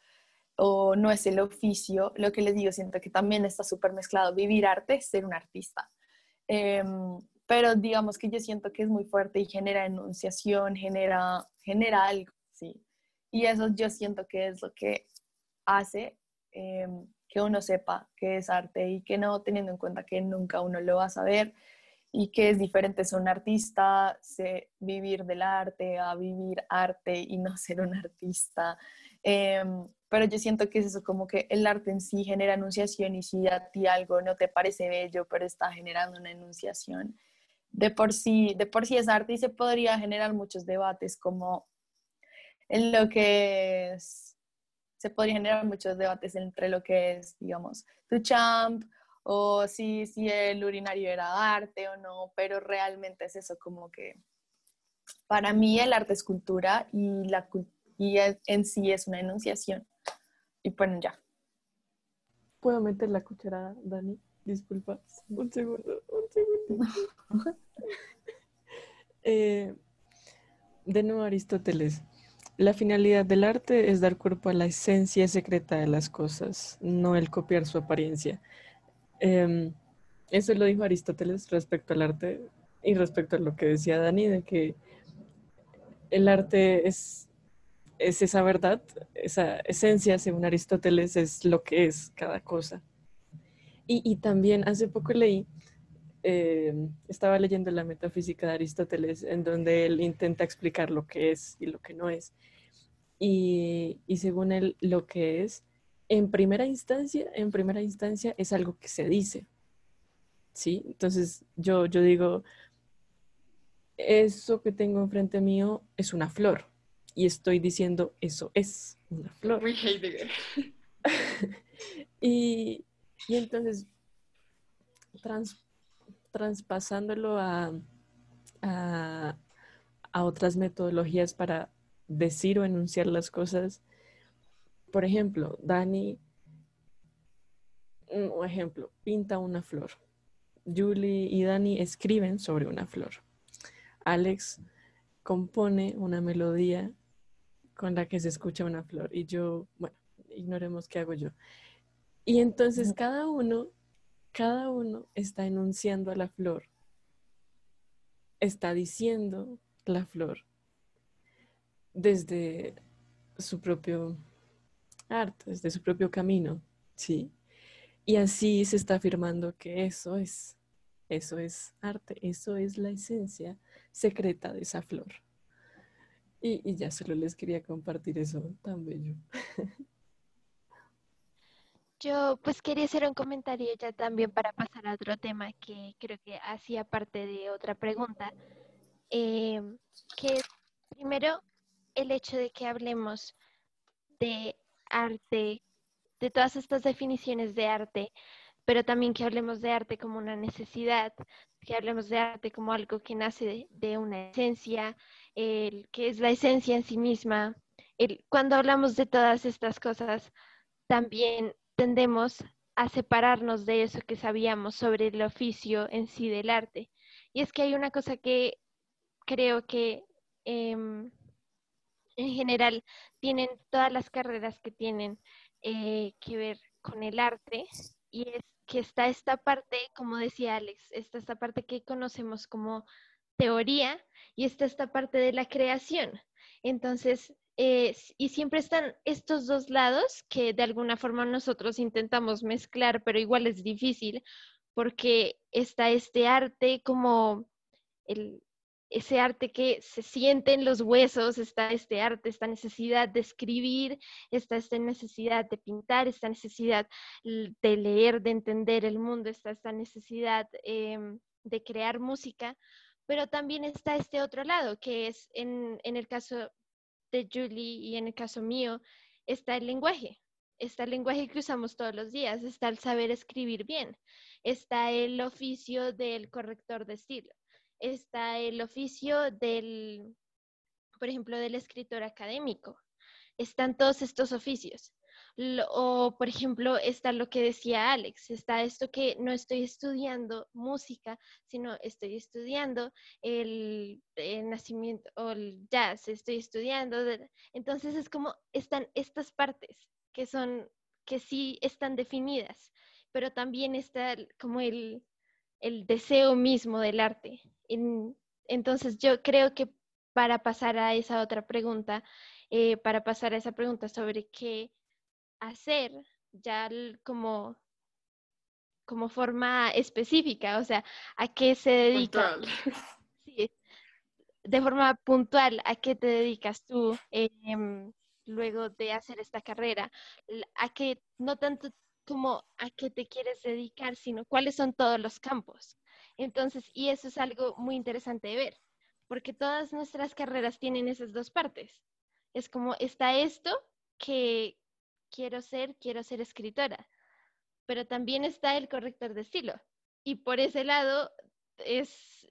o no es el oficio, lo que les digo, siento que también está súper mezclado vivir arte, ser un artista. Em, pero digamos que yo siento que es muy fuerte y genera enunciación, genera, genera algo, sí. Y eso yo siento que es lo que hace em, que uno sepa que es arte y que no teniendo en cuenta que nunca uno lo va a saber y que es diferente ser un artista, vivir del arte, a vivir arte y no ser un artista. Em, pero yo siento que es eso, como que el arte en sí genera enunciación y si a ti algo no te parece bello, pero está generando una enunciación, de por sí, de por sí es arte y se podría generar muchos debates como en lo que es se podría generar muchos debates entre lo que es, digamos, tu champ o si, si el urinario era arte o no, pero realmente es eso como que para mí el arte es cultura y, la, y en sí es una enunciación. Y bueno, ya. ¿Puedo meter la cucharada, Dani? Disculpa. Un segundo, un segundo. Eh, de nuevo, Aristóteles. La finalidad del arte es dar cuerpo a la esencia secreta de las cosas, no el copiar su apariencia. Em, eso lo dijo Aristóteles respecto al arte y respecto a lo que decía Dani, de que el arte es, es esa verdad, esa esencia, según Aristóteles, es lo que es cada cosa. Y, también hace poco leí, em, estaba leyendo la metafísica de Aristóteles, en donde él intenta explicar lo que es y lo que no es y, según él lo que es, en primera instancia, en primera instancia es algo que se dice. ¿Sí? Entonces yo, yo digo, eso que tengo enfrente mío es una flor. Y estoy diciendo, eso es una flor. Y, y, entonces, traspasándolo a, a, a, otras metodologías para decir o enunciar las cosas. Por ejemplo, Dani, un ejemplo, pinta una flor. Julie y Dani escriben sobre una flor. Alex compone una melodía con la que se escucha una flor y yo, bueno, ignoremos qué hago yo. Y entonces cada uno, cada uno está enunciando a la flor, está diciendo la flor desde su propio arte, desde su propio camino, ¿sí? Y así se está afirmando que eso es, eso es arte, eso es la esencia secreta de esa flor. Y, ya solo les quería compartir eso tan bello. Yo pues quería hacer un comentario ya también para pasar a otro tema que creo que hacía parte de otra pregunta, eh, que primero el hecho de que hablemos de arte, de todas estas definiciones de arte, pero también que hablemos de arte como una necesidad, que hablemos de arte como algo que nace de, una esencia, el, que es la esencia en sí misma. Cuando hablamos de todas estas cosas, también tendemos a separarnos de eso que sabíamos sobre el oficio en sí del arte. Y es que hay una cosa que creo que em, en general tienen todas las carreras que tienen eh, que ver con el arte y es que está esta parte, como decía Alex, está esta parte que conocemos como teoría y está esta parte de la creación. Entonces, y siempre están estos dos lados que de alguna forma nosotros intentamos mezclar, pero igual es difícil porque está este arte como el, ese arte que se siente en los huesos, está este arte, esta necesidad de escribir, está esta necesidad de pintar, esta necesidad de leer, de entender el mundo, está esta necesidad em, de crear música, pero también está este otro lado, que es en, en el caso de Julie y en el caso mío, está el lenguaje. Está el lenguaje que usamos todos los días, está el saber escribir bien, está el oficio del corrector de estilo, está el oficio del, por ejemplo, del escritor académico. Están todos estos oficios o, por ejemplo, está lo que decía Alex, está esto que no estoy estudiando música, sino estoy estudiando el, nacimiento o el jazz, estoy estudiando. Entonces es como están estas partes que son, que sí están definidas, pero también está como el, el deseo mismo del arte. Entonces yo creo que para pasar a esa otra pregunta, eh, para pasar a esa pregunta sobre qué hacer ya como, como forma específica, o sea, a qué se dedica. Sí, de forma puntual, ¿a qué te dedicas tú em, luego de hacer esta carrera? A qué, no tanto como a qué te quieres dedicar, sino cuáles son todos los campos. Entonces, y eso es algo muy interesante de ver, porque todas nuestras carreras tienen esas dos partes. Es como está esto que, quiero ser, quiero ser escritora, pero también está el corrector de estilo. Y por ese lado es,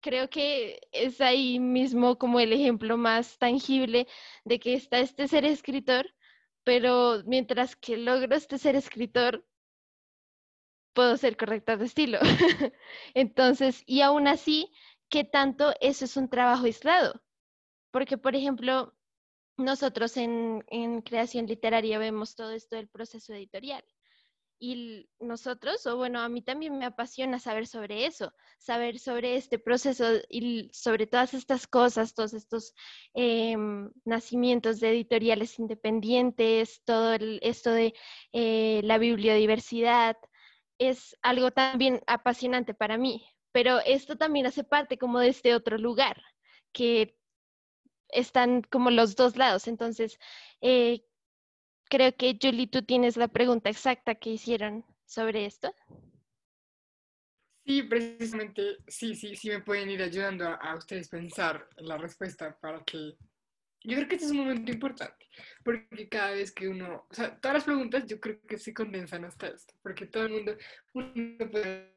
creo que es ahí mismo como el ejemplo más tangible de que está este ser escritor, pero mientras que logro este ser escritor, puedo ser corrector de estilo. Entonces, y aún así, ¿qué tanto eso es un trabajo aislado? Porque, por ejemplo, nosotros en, creación literaria vemos todo esto del proceso editorial. Y nosotros, o bueno, a mí también me apasiona saber sobre eso, saber sobre este proceso y sobre todas estas cosas, todos estos em, nacimientos de editoriales independientes, todo esto de eh, la bibliodiversidad, es algo también apasionante para mí, pero esto también hace parte como de este otro lugar que están como los dos lados. Entonces, eh, creo que Julie, tú tienes la pregunta exacta que hicieron sobre esto. Sí, precisamente, sí, sí, sí me pueden ir ayudando a, a ustedes pensar la respuesta para que... Yo creo que este es un momento importante, porque cada vez que uno, o sea, todas las preguntas yo creo que se condensan hasta esto, porque todo el mundo, uno puede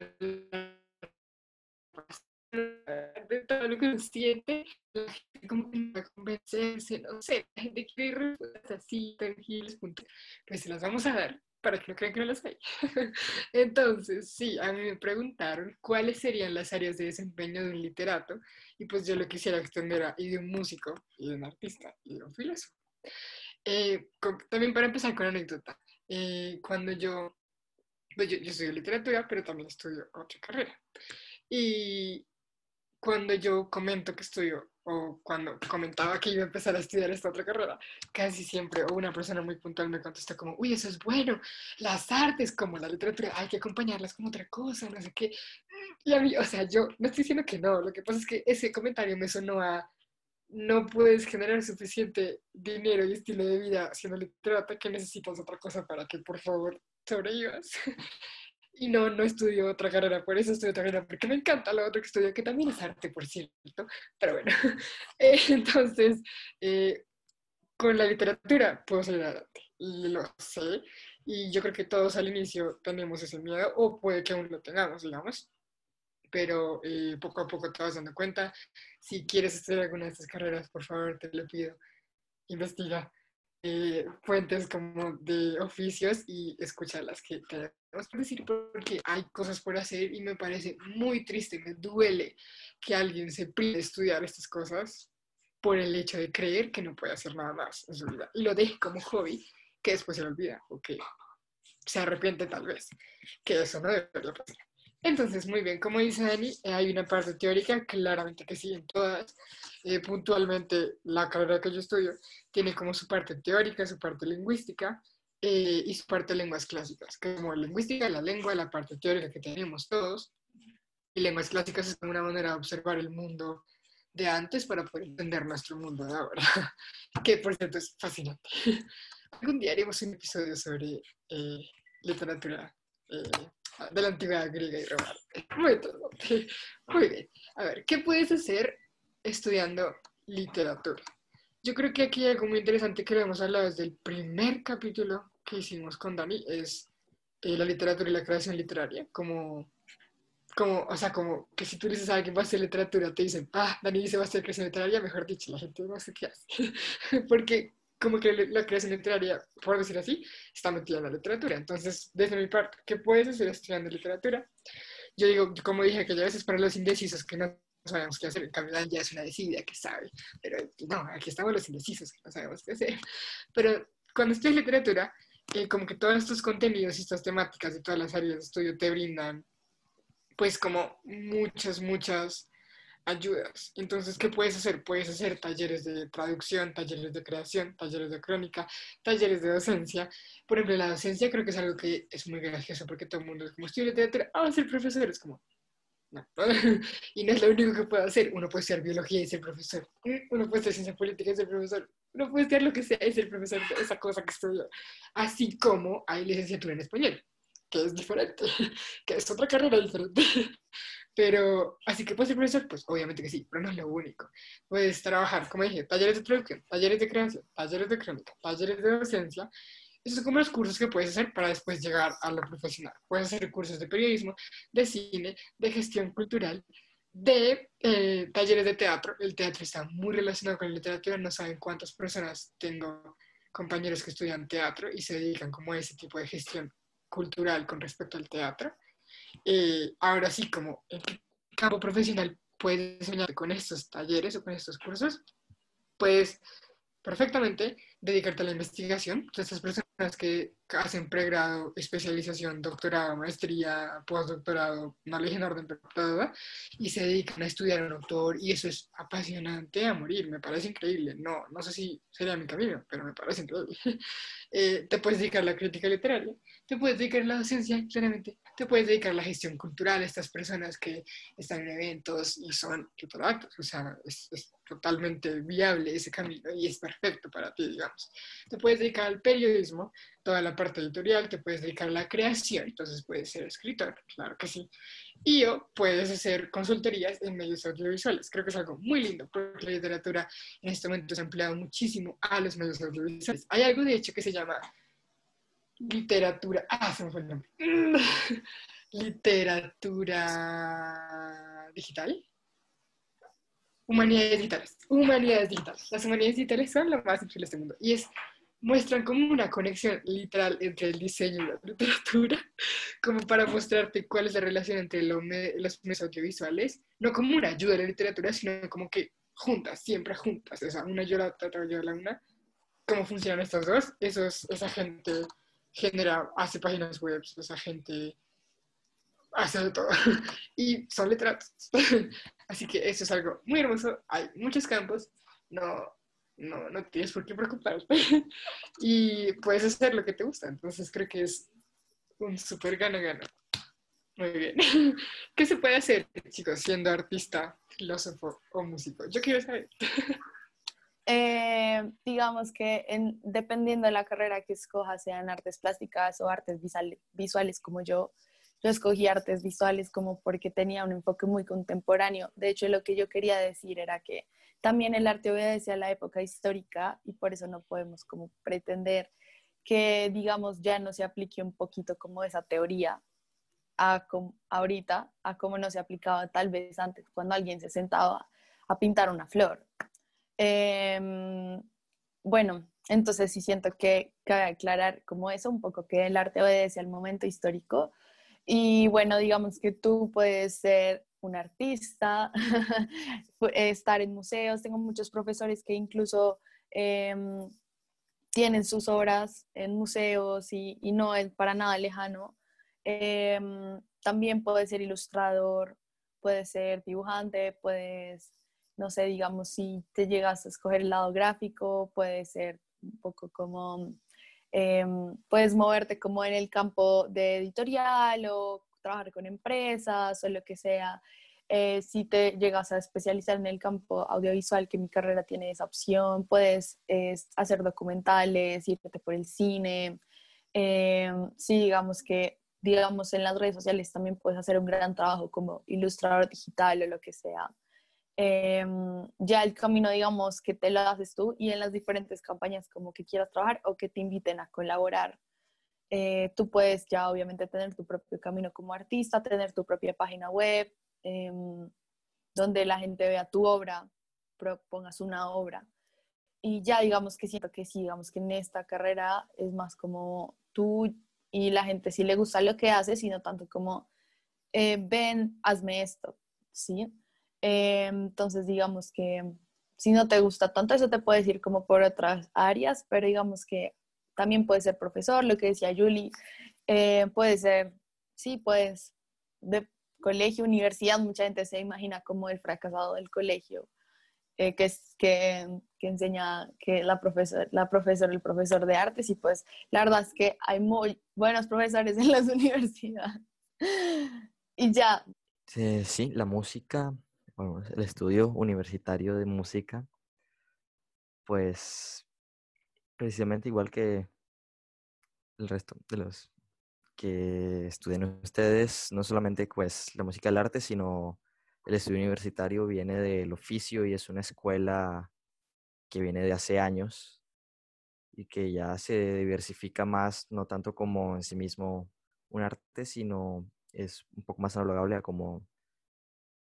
de todo lo que uno siente, la gente como que va a convencerse, no sé, la gente quiere respuestas así, tangibles, punto. Pues se las vamos a dar para que no crean que no las hay. Entonces, sí, a mí me preguntaron cuáles serían las áreas de desempeño de un literato y pues yo lo quisiera extender a y de un músico, y de un artista, y de un filósofo. Eh, también para empezar con anécdota, eh, cuando yo, pues yo, yo estudio literatura, pero también estudio otra carrera. Y cuando yo comento que estudio o cuando comentaba que iba a empezar a estudiar esta otra carrera, casi siempre una persona muy puntual me contesta como, uy, eso es bueno, las artes como la literatura hay que acompañarlas con otra cosa, no sé qué. Y a mí, o sea, yo no estoy diciendo que no, lo que pasa es que ese comentario me sonó a, no puedes generar suficiente dinero y estilo de vida siendo literata que necesitas otra cosa para que por favor sobrevivas. y no, no estudio otra carrera, por eso estudio otra carrera, porque me encanta lo otro que estudio, que también es arte, por cierto, pero bueno, eh, entonces, eh, con la literatura puedo salir adelante, lo sé, y yo creo que todos al inicio tenemos ese miedo, o puede que aún lo tengamos, digamos, pero eh, poco a poco te vas dando cuenta, si quieres estudiar alguna de estas carreras, por favor, te lo pido, investiga, eh, fuentes como de oficios y escuchar las que tenemos por decir, porque hay cosas por hacer y me parece muy triste, me duele que alguien se prive de estudiar estas cosas por el hecho de creer que no puede hacer nada más en su vida y lo deje como hobby que después se le olvida o que se arrepiente tal vez, que eso no debería pasar. Entonces, muy bien, como dice Dani, eh, hay una parte teórica, claramente que sí, en todas. Eh, puntualmente, la carrera que yo estudio tiene como su parte teórica, su parte lingüística eh, y su parte lenguas clásicas, como lingüística, la lengua, la parte teórica que tenemos todos. Y lenguas clásicas es una manera de observar el mundo de antes para poder entender nuestro mundo de ahora, que por cierto es fascinante. Algún día haremos un episodio sobre literatura de la antigüedad griega y romana. Muy, bien. A ver, ¿qué puedes hacer estudiando literatura? Yo creo que aquí hay algo muy interesante que le hemos hablado desde el primer capítulo que hicimos con Dani, es eh, la literatura y la creación literaria, como, como, o sea, como que si tú dices a alguien va a hacer literatura, te dicen, ah, Dani dice va a hacer creación literaria, mejor dicho, la gente no sé qué hace, porque como que la creación literaria, por decir así, está metida en la literatura. Entonces, desde mi parte, ¿qué puedes hacer estudiando literatura? Yo digo, como dije, que a veces para los indecisos que no sabemos qué hacer, en cambio ya es una decidida que sabe, pero no, aquí estamos los indecisos que no sabemos qué hacer. Pero cuando estudias literatura, eh, como que todos estos contenidos y estas temáticas de todas las áreas de estudio te brindan, pues como muchas, muchas ayudas. Entonces, ¿qué puedes hacer? Puedes hacer talleres de traducción, talleres de creación, talleres de crónica, talleres de docencia. Por ejemplo, la docencia creo que es algo que es muy gracioso porque todo el mundo es como estudio de teatro, ah, ser profesor, es como, no. y no es lo único que puedo hacer. Uno puede estudiar biología y ser profesor. Uno puede estudiar ciencia política y ser profesor. Uno puede estudiar lo que sea y ser profesor de esa cosa que estudió. Así como hay licenciatura en español, que es diferente, que es otra carrera diferente. Pero, así que puedes ser profesor, pues obviamente que sí, pero no es lo único. Puedes trabajar, como dije, talleres de traducción, talleres de creación, talleres de crónica, talleres de docencia. Esos son como los cursos que puedes hacer para después llegar a lo profesional. Puedes hacer cursos de periodismo, de cine, de gestión cultural, de eh, talleres de teatro. El teatro está muy relacionado con la literatura. No saben cuántas personas tengo compañeros que estudian teatro y se dedican como a ese tipo de gestión cultural con respecto al teatro. Eh, ahora sí, como en campo profesional puedes enseñar con estos talleres o con estos cursos, puedes perfectamente dedicarte a la investigación. Estas personas que hacen pregrado, especialización, doctorado, maestría, postdoctorado, no le en orden, pero y se dedican a estudiar un autor y eso es apasionante a morir, me parece increíble. No, no sé si sería mi camino, pero me parece increíble. Eh, te puedes dedicar a la crítica literaria, te puedes dedicar a la docencia, claramente, te puedes dedicar a la gestión cultural, estas personas que están en eventos y son actos, o sea, es, totalmente viable ese camino y es perfecto para ti, digamos. Te puedes dedicar al periodismo, toda la parte editorial, te puedes dedicar a la creación, entonces puedes ser escritor, claro que sí. Y o puedes hacer consultorías en medios audiovisuales. Creo que es algo muy lindo, porque la literatura en este momento se ha empleado muchísimo a los medios audiovisuales. Hay algo, de hecho, que se llama literatura. Ah, se me fue el nombre. literatura digital. Humanidades digitales. Humanidades digitales. Las humanidades digitales son lo más increíble de este mundo. Y es, muestran como una conexión literal entre el diseño y la literatura, como para mostrarte cuál es la relación entre los medios audiovisuales, no como una ayuda a la literatura, sino como que juntas, siempre juntas. O sea, una ayuda a la otra, ayuda a la una. ¿Cómo funcionan estas dos? Eso es, esa gente genera, hace páginas web, esa gente hace de todo. Y son letrados. Así que eso es algo muy hermoso. Hay muchos campos. No, no, no tienes por qué preocuparte. Y puedes hacer lo que te gusta. Entonces creo que es un súper gana-gana. Muy bien. ¿Qué se puede hacer, chicos, siendo artista, filósofo o músico? Yo quiero saber. Eh, digamos que en, dependiendo de la carrera que escojas, sean artes plásticas o artes visuales, como yo, yo escogí artes visuales como porque tenía un enfoque muy contemporáneo. De hecho, lo que yo quería decir era que también el arte obedece a la época histórica y por eso no podemos como pretender que, digamos, ya no se aplique un poquito como esa teoría a ahorita, a cómo no se aplicaba tal vez antes, cuando alguien se sentaba a pintar una flor Em, bueno, entonces sí siento que cabe aclarar como eso, un poco que el arte obedece al momento histórico. Y bueno, digamos que tú puedes ser un artista, estar en museos. Tengo muchos profesores que incluso em, tienen sus obras en museos y, no es para nada lejano. Em, también puedes ser ilustrador, puedes ser dibujante, puedes, no sé, digamos, si te llegas a escoger el lado gráfico, puede ser un poco como, em, puedes moverte como en el campo de editorial o trabajar con empresas o lo que sea. Eh, si te llegas a especializar en el campo audiovisual, que mi carrera tiene esa opción, puedes hacer documentales, irte por el cine. Eh, sí, digamos que, digamos, en las redes sociales también puedes hacer un gran trabajo como ilustrador digital o lo que sea. Eh, ya el camino, digamos, que te lo haces tú y en las diferentes campañas como que quieras trabajar o que te inviten a colaborar. tú puedes ya obviamente tener tu propio camino como artista, tener tu propia página web, Em, donde la gente vea tu obra, propongas una obra. Y ya digamos que siento que sí, digamos que en esta carrera es más como tú y la gente sí le gusta lo que haces, sino tanto como, eh, ven, hazme esto, ¿sí? Em, entonces digamos que si no te gusta tanto, eso te puedes ir como por otras áreas, pero digamos que también puedes ser profesor, lo que decía Julie, eh, puede ser, sí, puedes, de, colegio, universidad, mucha gente se imagina como el fracasado del colegio, eh, que, es, que, que, enseña que la profesora, la profesora, el profesor de artes, y pues la verdad es que hay muy buenos profesores en las universidades. y ya. Sí, la música, bueno, el estudio universitario de música, pues precisamente igual que el resto de los que estudian ustedes, no solamente pues la música del arte, sino el estudio universitario viene del oficio y es una escuela que viene de hace años y que ya se diversifica más, no tanto como en sí mismo un arte, sino es un poco más analogable a cómo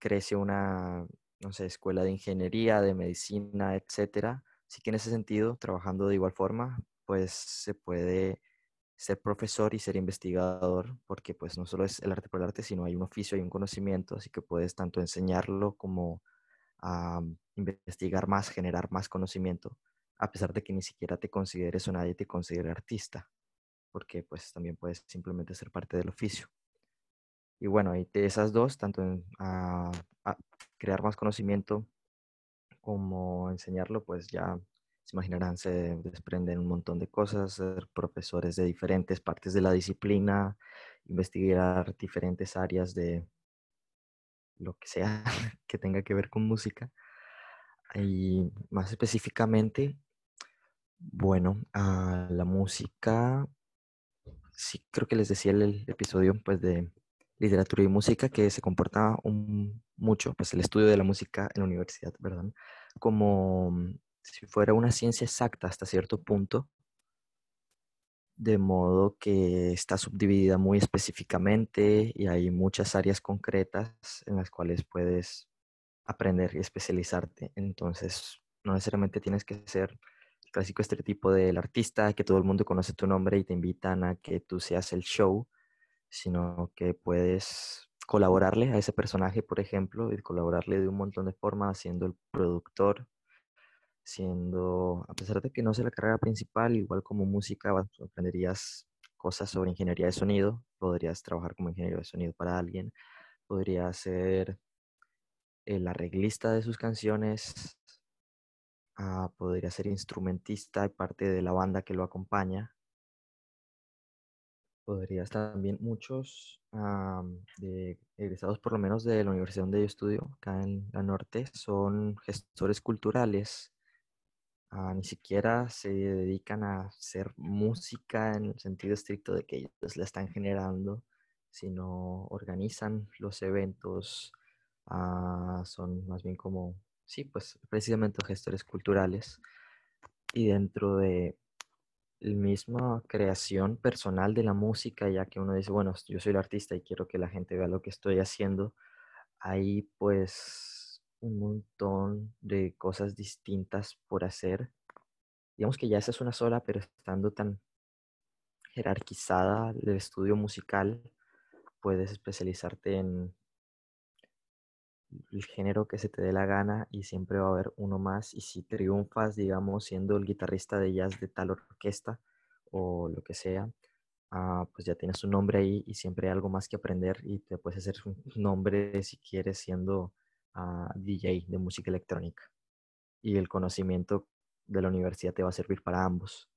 crece una, no sé, escuela de ingeniería, de medicina, etcétera. Así que en ese sentido, trabajando de igual forma, pues se puede ser profesor y ser investigador, porque pues no solo es el arte por el arte, sino hay un oficio, hay un conocimiento, así que puedes tanto enseñarlo como a investigar más, generar más conocimiento, a pesar de que ni siquiera te consideres o nadie te considere artista, porque pues también puedes simplemente ser parte del oficio. Y bueno, de esas dos, tanto en a crear más conocimiento como enseñarlo, pues ya se imaginarán, se desprenden un montón de cosas, ser profesores de diferentes partes de la disciplina, investigar diferentes áreas de lo que sea que tenga que ver con música. Y más específicamente, bueno, a la música, sí creo que les decía el, episodio pues de literatura y música que se comporta mucho, pues el estudio de la música en la universidad, ¿verdad? Como si fuera una ciencia exacta hasta cierto punto, de modo que está subdividida muy específicamente y hay muchas áreas concretas en las cuales puedes aprender y especializarte. Entonces, no necesariamente tienes que ser el clásico estereotipo del artista, que todo el mundo conoce tu nombre y te invitan a que tú seas el show, sino que puedes colaborarle a ese personaje, por ejemplo, y colaborarle de un montón de formas, siendo el productor, siendo, a pesar de que no sea la carrera principal, igual como música, aprenderías cosas sobre ingeniería de sonido, podrías trabajar como ingeniero de sonido para alguien, podrías ser el arreglista de sus canciones, ah, podría ser instrumentista y parte de la banda que lo acompaña. Podrías también, muchos egresados por lo menos de la universidad donde yo estudio, acá en la norte, son gestores culturales Ah, ni siquiera se dedican a hacer música en el sentido estricto de que ellos la están generando, sino organizan los eventos, ah, son más bien como, sí, pues precisamente gestores culturales. Y dentro de misma creación personal de la música, ya que uno dice, bueno, yo soy el artista y quiero que la gente vea lo que estoy haciendo, ahí pues un montón de cosas distintas por hacer. Digamos que ya esa es una sola, pero estando tan jerarquizada el estudio musical, puedes especializarte en el género que se te dé la gana y siempre va a haber uno más. Y si triunfas, digamos, siendo el guitarrista de jazz de tal orquesta o lo que sea, ah, pues ya tienes un nombre ahí y siempre hay algo más que aprender y te puedes hacer un nombre si quieres siendo ah, DJ de música electrónica. Y el conocimiento de la universidad te va a servir para ambos.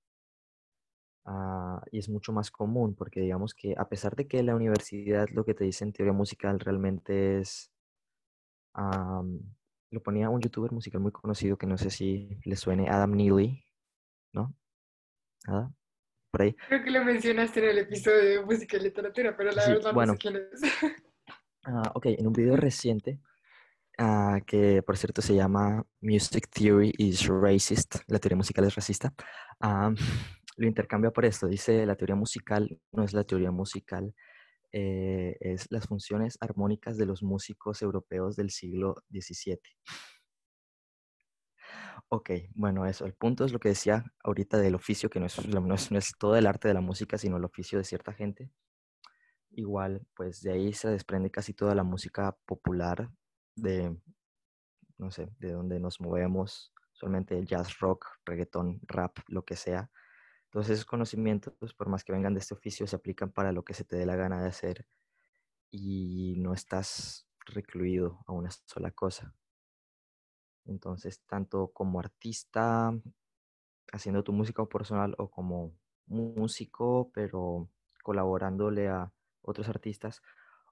Ah, y es mucho más común porque digamos que a pesar de que la universidad lo que te dice en teoría musical realmente es, lo ponía un youtuber musical muy conocido que no sé si le suene, Adam Neely, ¿no? ¿Nada? Por ahí. Creo que lo mencionaste en el episodio de música y literatura, pero la verdad no sé quién es. Ah, ok, en un video reciente, ah, que por cierto se llama Music Theory is Racist, la teoría musical es racista, lo intercambia por esto. Dice, la teoría musical no es la teoría musical, eh, es las funciones armónicas de los músicos europeos del siglo XVII. Ok, bueno, eso. El punto es lo que decía ahorita del oficio, que no es, no es, todo el arte de la música, sino el oficio de cierta gente. Igual, pues de ahí se desprende casi toda la música popular de, no sé, de donde nos movemos, solamente jazz, rock, reggaeton, rap, lo que sea. Entonces esos conocimientos, pues, por más que vengan de este oficio, se aplican para lo que se te dé la gana de hacer y no estás recluido a una sola cosa. Entonces, tanto como artista, haciendo tu música personal o como músico, pero colaborándole a otros artistas,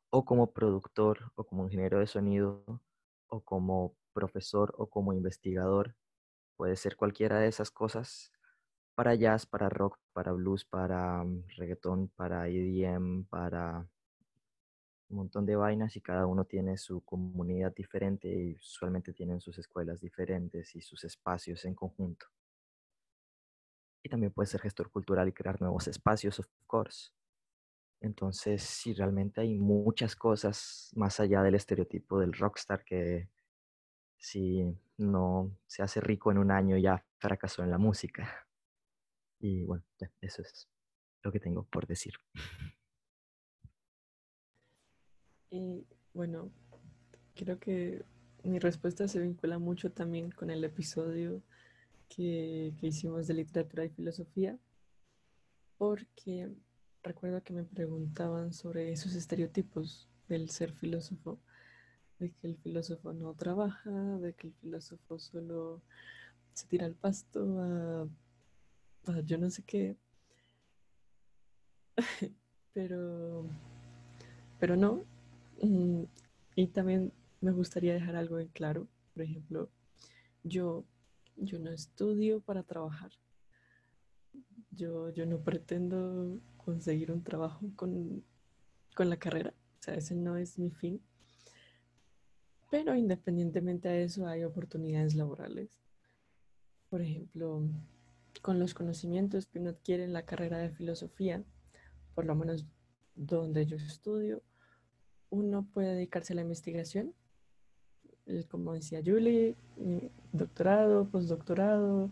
o como productor, o como ingeniero de sonido, o como profesor, o como investigador, puede ser cualquiera de esas cosas para jazz, para rock, para blues, para mm, reggaetón, para EDM, para un montón de vainas y cada uno tiene su comunidad diferente y usualmente tienen sus escuelas diferentes y sus espacios en conjunto. Y también puede ser gestor cultural y crear nuevos espacios, of course. Entonces, sí, realmente hay muchas cosas más allá del estereotipo del rockstar que si no se hace rico en un año ya fracasó en la música. Y bueno, eso es lo que tengo por decir. Y bueno, creo que mi respuesta se vincula mucho también con el episodio que, que hicimos de literatura y filosofía, porque recuerdo que me preguntaban sobre esos estereotipos del ser filósofo, de que el filósofo no trabaja, de que el filósofo solo se tira al pasto yo no sé qué. pero, pero no. Mm, y también me gustaría dejar algo en claro. Por ejemplo, yo, yo no estudio para trabajar. Yo, yo no pretendo conseguir un trabajo con, con la carrera. O sea, ese no es mi fin. Pero independientemente a eso, hay oportunidades laborales. Por ejemplo, con los conocimientos que uno adquiere en la carrera de filosofía, por lo menos donde yo estudio, uno puede dedicarse a la investigación, como decía Julie, doctorado, postdoctorado,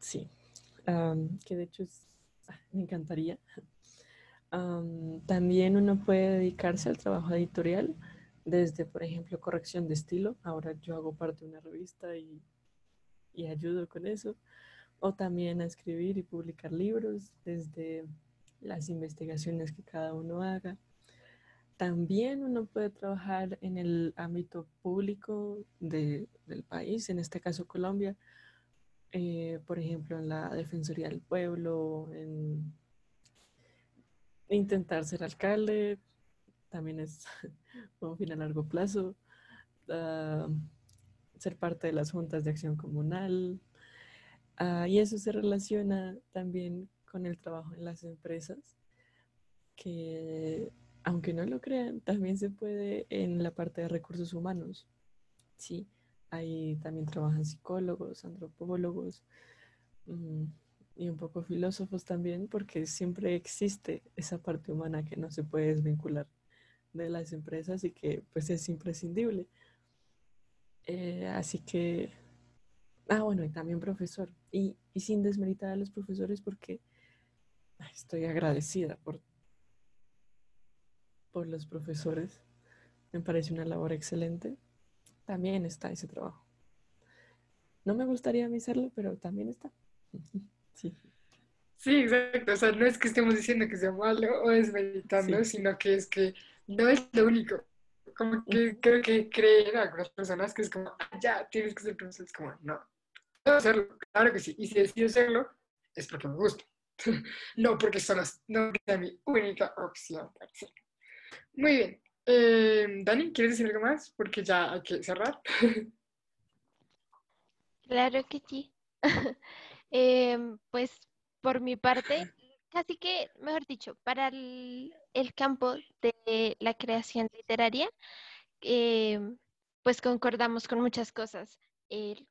sí, que de hecho ah, me encantaría. también uno puede dedicarse al trabajo editorial, desde, por ejemplo, corrección de estilo. Ahora yo hago parte de una revista y, y ayudo con eso o también a escribir y publicar libros desde las investigaciones que cada uno haga. También uno puede trabajar en el ámbito público del país, en este caso Colombia, eh, por ejemplo, en la Defensoría del Pueblo, en intentar ser alcalde, también es un fin a largo plazo, ah, ser parte de las juntas de acción comunal, Ah, y eso se relaciona también con el trabajo en las empresas, que aunque no lo crean, también se puede en la parte de recursos humanos. Sí, ahí también trabajan psicólogos, antropólogos mm, y un poco filósofos también, porque siempre existe esa parte humana que no se puede desvincular de las empresas y que pues es imprescindible. Eh, así que Ah, bueno, y también profesor. Y, y sin desmeritar a los profesores porque estoy agradecida por, por los profesores. Me parece una labor excelente. También está ese trabajo. No me gustaría a mí hacerlo, pero también está. Sí. Sí, exacto. O sea, no es que estemos diciendo que sea malo o desmeditando, Sí. sino que es que no es lo único. Como que creo que creen algunas personas que es como, "Ah, ya, tienes que ser profesor. Es como, no, puedo hacerlo, claro que sí. Y si decido hacerlo, es porque me gusta. no porque solo no mi única opción. para. Muy bien. Eh, Dani, ¿quieres decir algo más? Porque ya hay que cerrar. Claro que sí. Em, pues por mi parte, casi que, mejor dicho, para el, el campo de la creación literaria, em, pues concordamos con muchas cosas,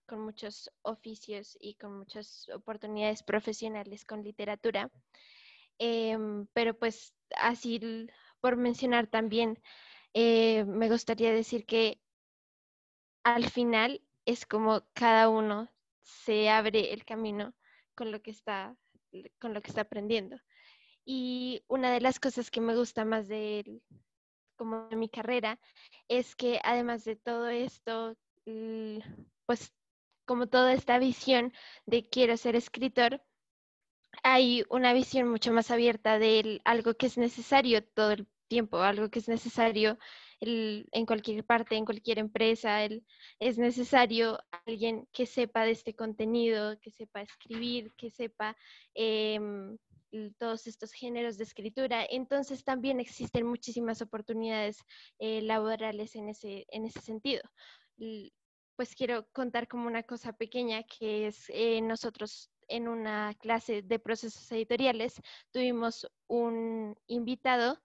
con muchos oficios y con muchas oportunidades profesionales con literatura. Em, pero pues así, por mencionar también, eh, me gustaría decir que al final es como cada uno se abre el camino con lo que está, con lo que está aprendiendo. Y una de las cosas que me gusta más de como de mi carrera es que además de todo esto, pues como toda esta visión de quiero ser escritor, hay una visión mucho más abierta de algo que es necesario todo el tiempo, algo que es necesario en cualquier parte, en cualquier empresa. es necesario alguien que sepa de este contenido, que sepa escribir, que sepa em, todos estos géneros de escritura. Entonces también existen muchísimas oportunidades eh, laborales en ese, en ese sentido. Pues quiero contar como una cosa pequeña que es eh, nosotros en una clase de procesos editoriales tuvimos un invitado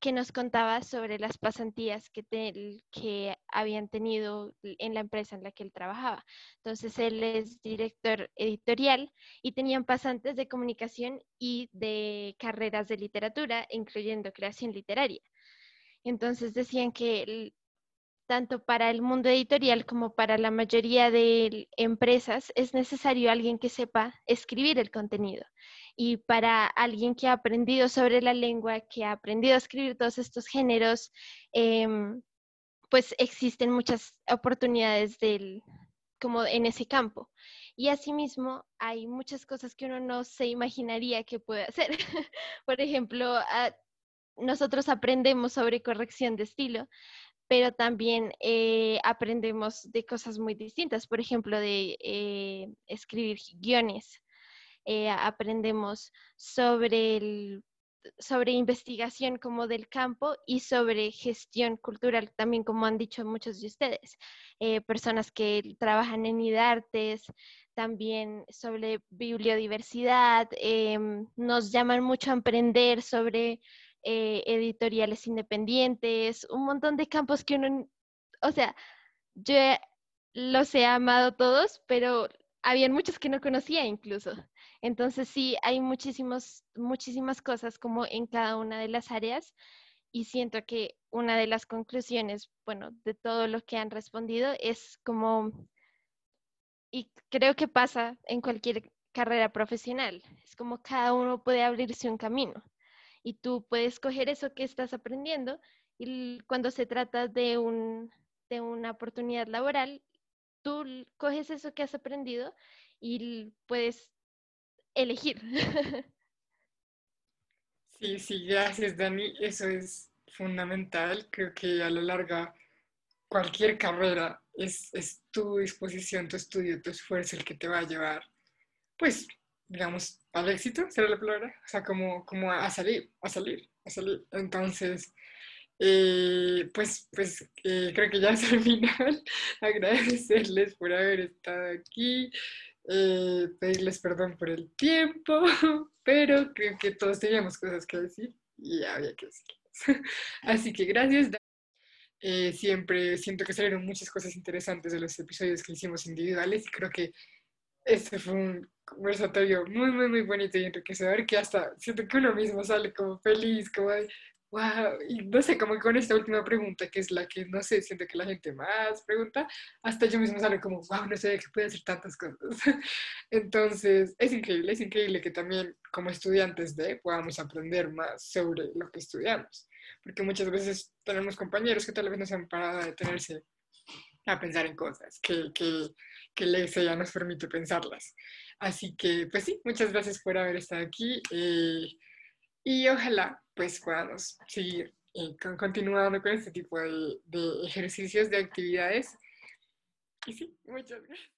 que nos contaba sobre las pasantías que, te- que habían tenido en la empresa en la que él trabajaba. Entonces, él es director editorial y tenían pasantes de comunicación y de carreras de literatura, incluyendo creación literaria. Entonces, decían que tanto para el mundo editorial como para la mayoría de empresas es necesario alguien que sepa escribir el contenido. Y para alguien que ha aprendido sobre la lengua, que ha aprendido a escribir todos estos géneros, em, pues existen muchas oportunidades del, como en ese campo. Y asimismo, hay muchas cosas que uno no se imaginaría que puede hacer. Por ejemplo, ah, nosotros aprendemos sobre corrección de estilo, pero también eh, aprendemos de cosas muy distintas, por ejemplo, de eh, escribir guiones. Eh, aprendemos sobre, sobre investigación como del campo y sobre gestión cultural, también como han dicho muchos de ustedes. Personas que trabajan en IDARTES, también sobre bibliodiversidad, em, nos llaman mucho a aprender sobre eh, editoriales independientes, un montón de campos que uno, o sea, yo los he amado todos, pero habían muchos que no conocía incluso. Entonces sí, hay muchísimos, muchísimas cosas como en cada una de las áreas y siento que una de las conclusiones, bueno, de todo lo que han respondido es como, y creo que pasa en cualquier carrera profesional, es como cada uno puede abrirse un camino y tú puedes coger eso que estás aprendiendo y cuando se trata de, un, de una oportunidad laboral, tú coges eso que has aprendido y puedes elegir. Sí, sí, gracias Dani. Eso es fundamental. Creo que a la larga cualquier carrera es, es tu disposición, tu estudio, tu esfuerzo el que te va a llevar, pues, digamos, al éxito, será la palabra. O sea, como, como a salir, a salir, a salir. Entonces, eh, pues, pues eh, creo que ya es el final. Agradecerles por haber estado aquí, eh, pedirles perdón por el tiempo, pero creo que todos teníamos cosas que decir y había que decirlas. Así que gracias. Eh, siempre siento que salieron muchas cosas interesantes de los episodios que hicimos individuales y creo que este fue un conversatorio muy, muy, muy bonito y enriquecedor que hasta siento que uno mismo sale como feliz, como de, wow, y no sé, como con esta última pregunta, que es la que, no sé, siento que la gente más pregunta, hasta yo mismo sale como, wow, no sé que puede hacer tantas cosas. Entonces, es increíble, es increíble que también como estudiantes de podamos aprender más sobre lo que estudiamos, porque muchas veces tenemos compañeros que tal vez no se han parado a detenerse a pensar en cosas, que, que, que la ya nos permite pensarlas. Así que, pues sí, muchas gracias por haber estado aquí. Eh, y ojalá pues podamos seguir eh, continuando con este tipo de, de ejercicios, de actividades. Y sí, muchas gracias.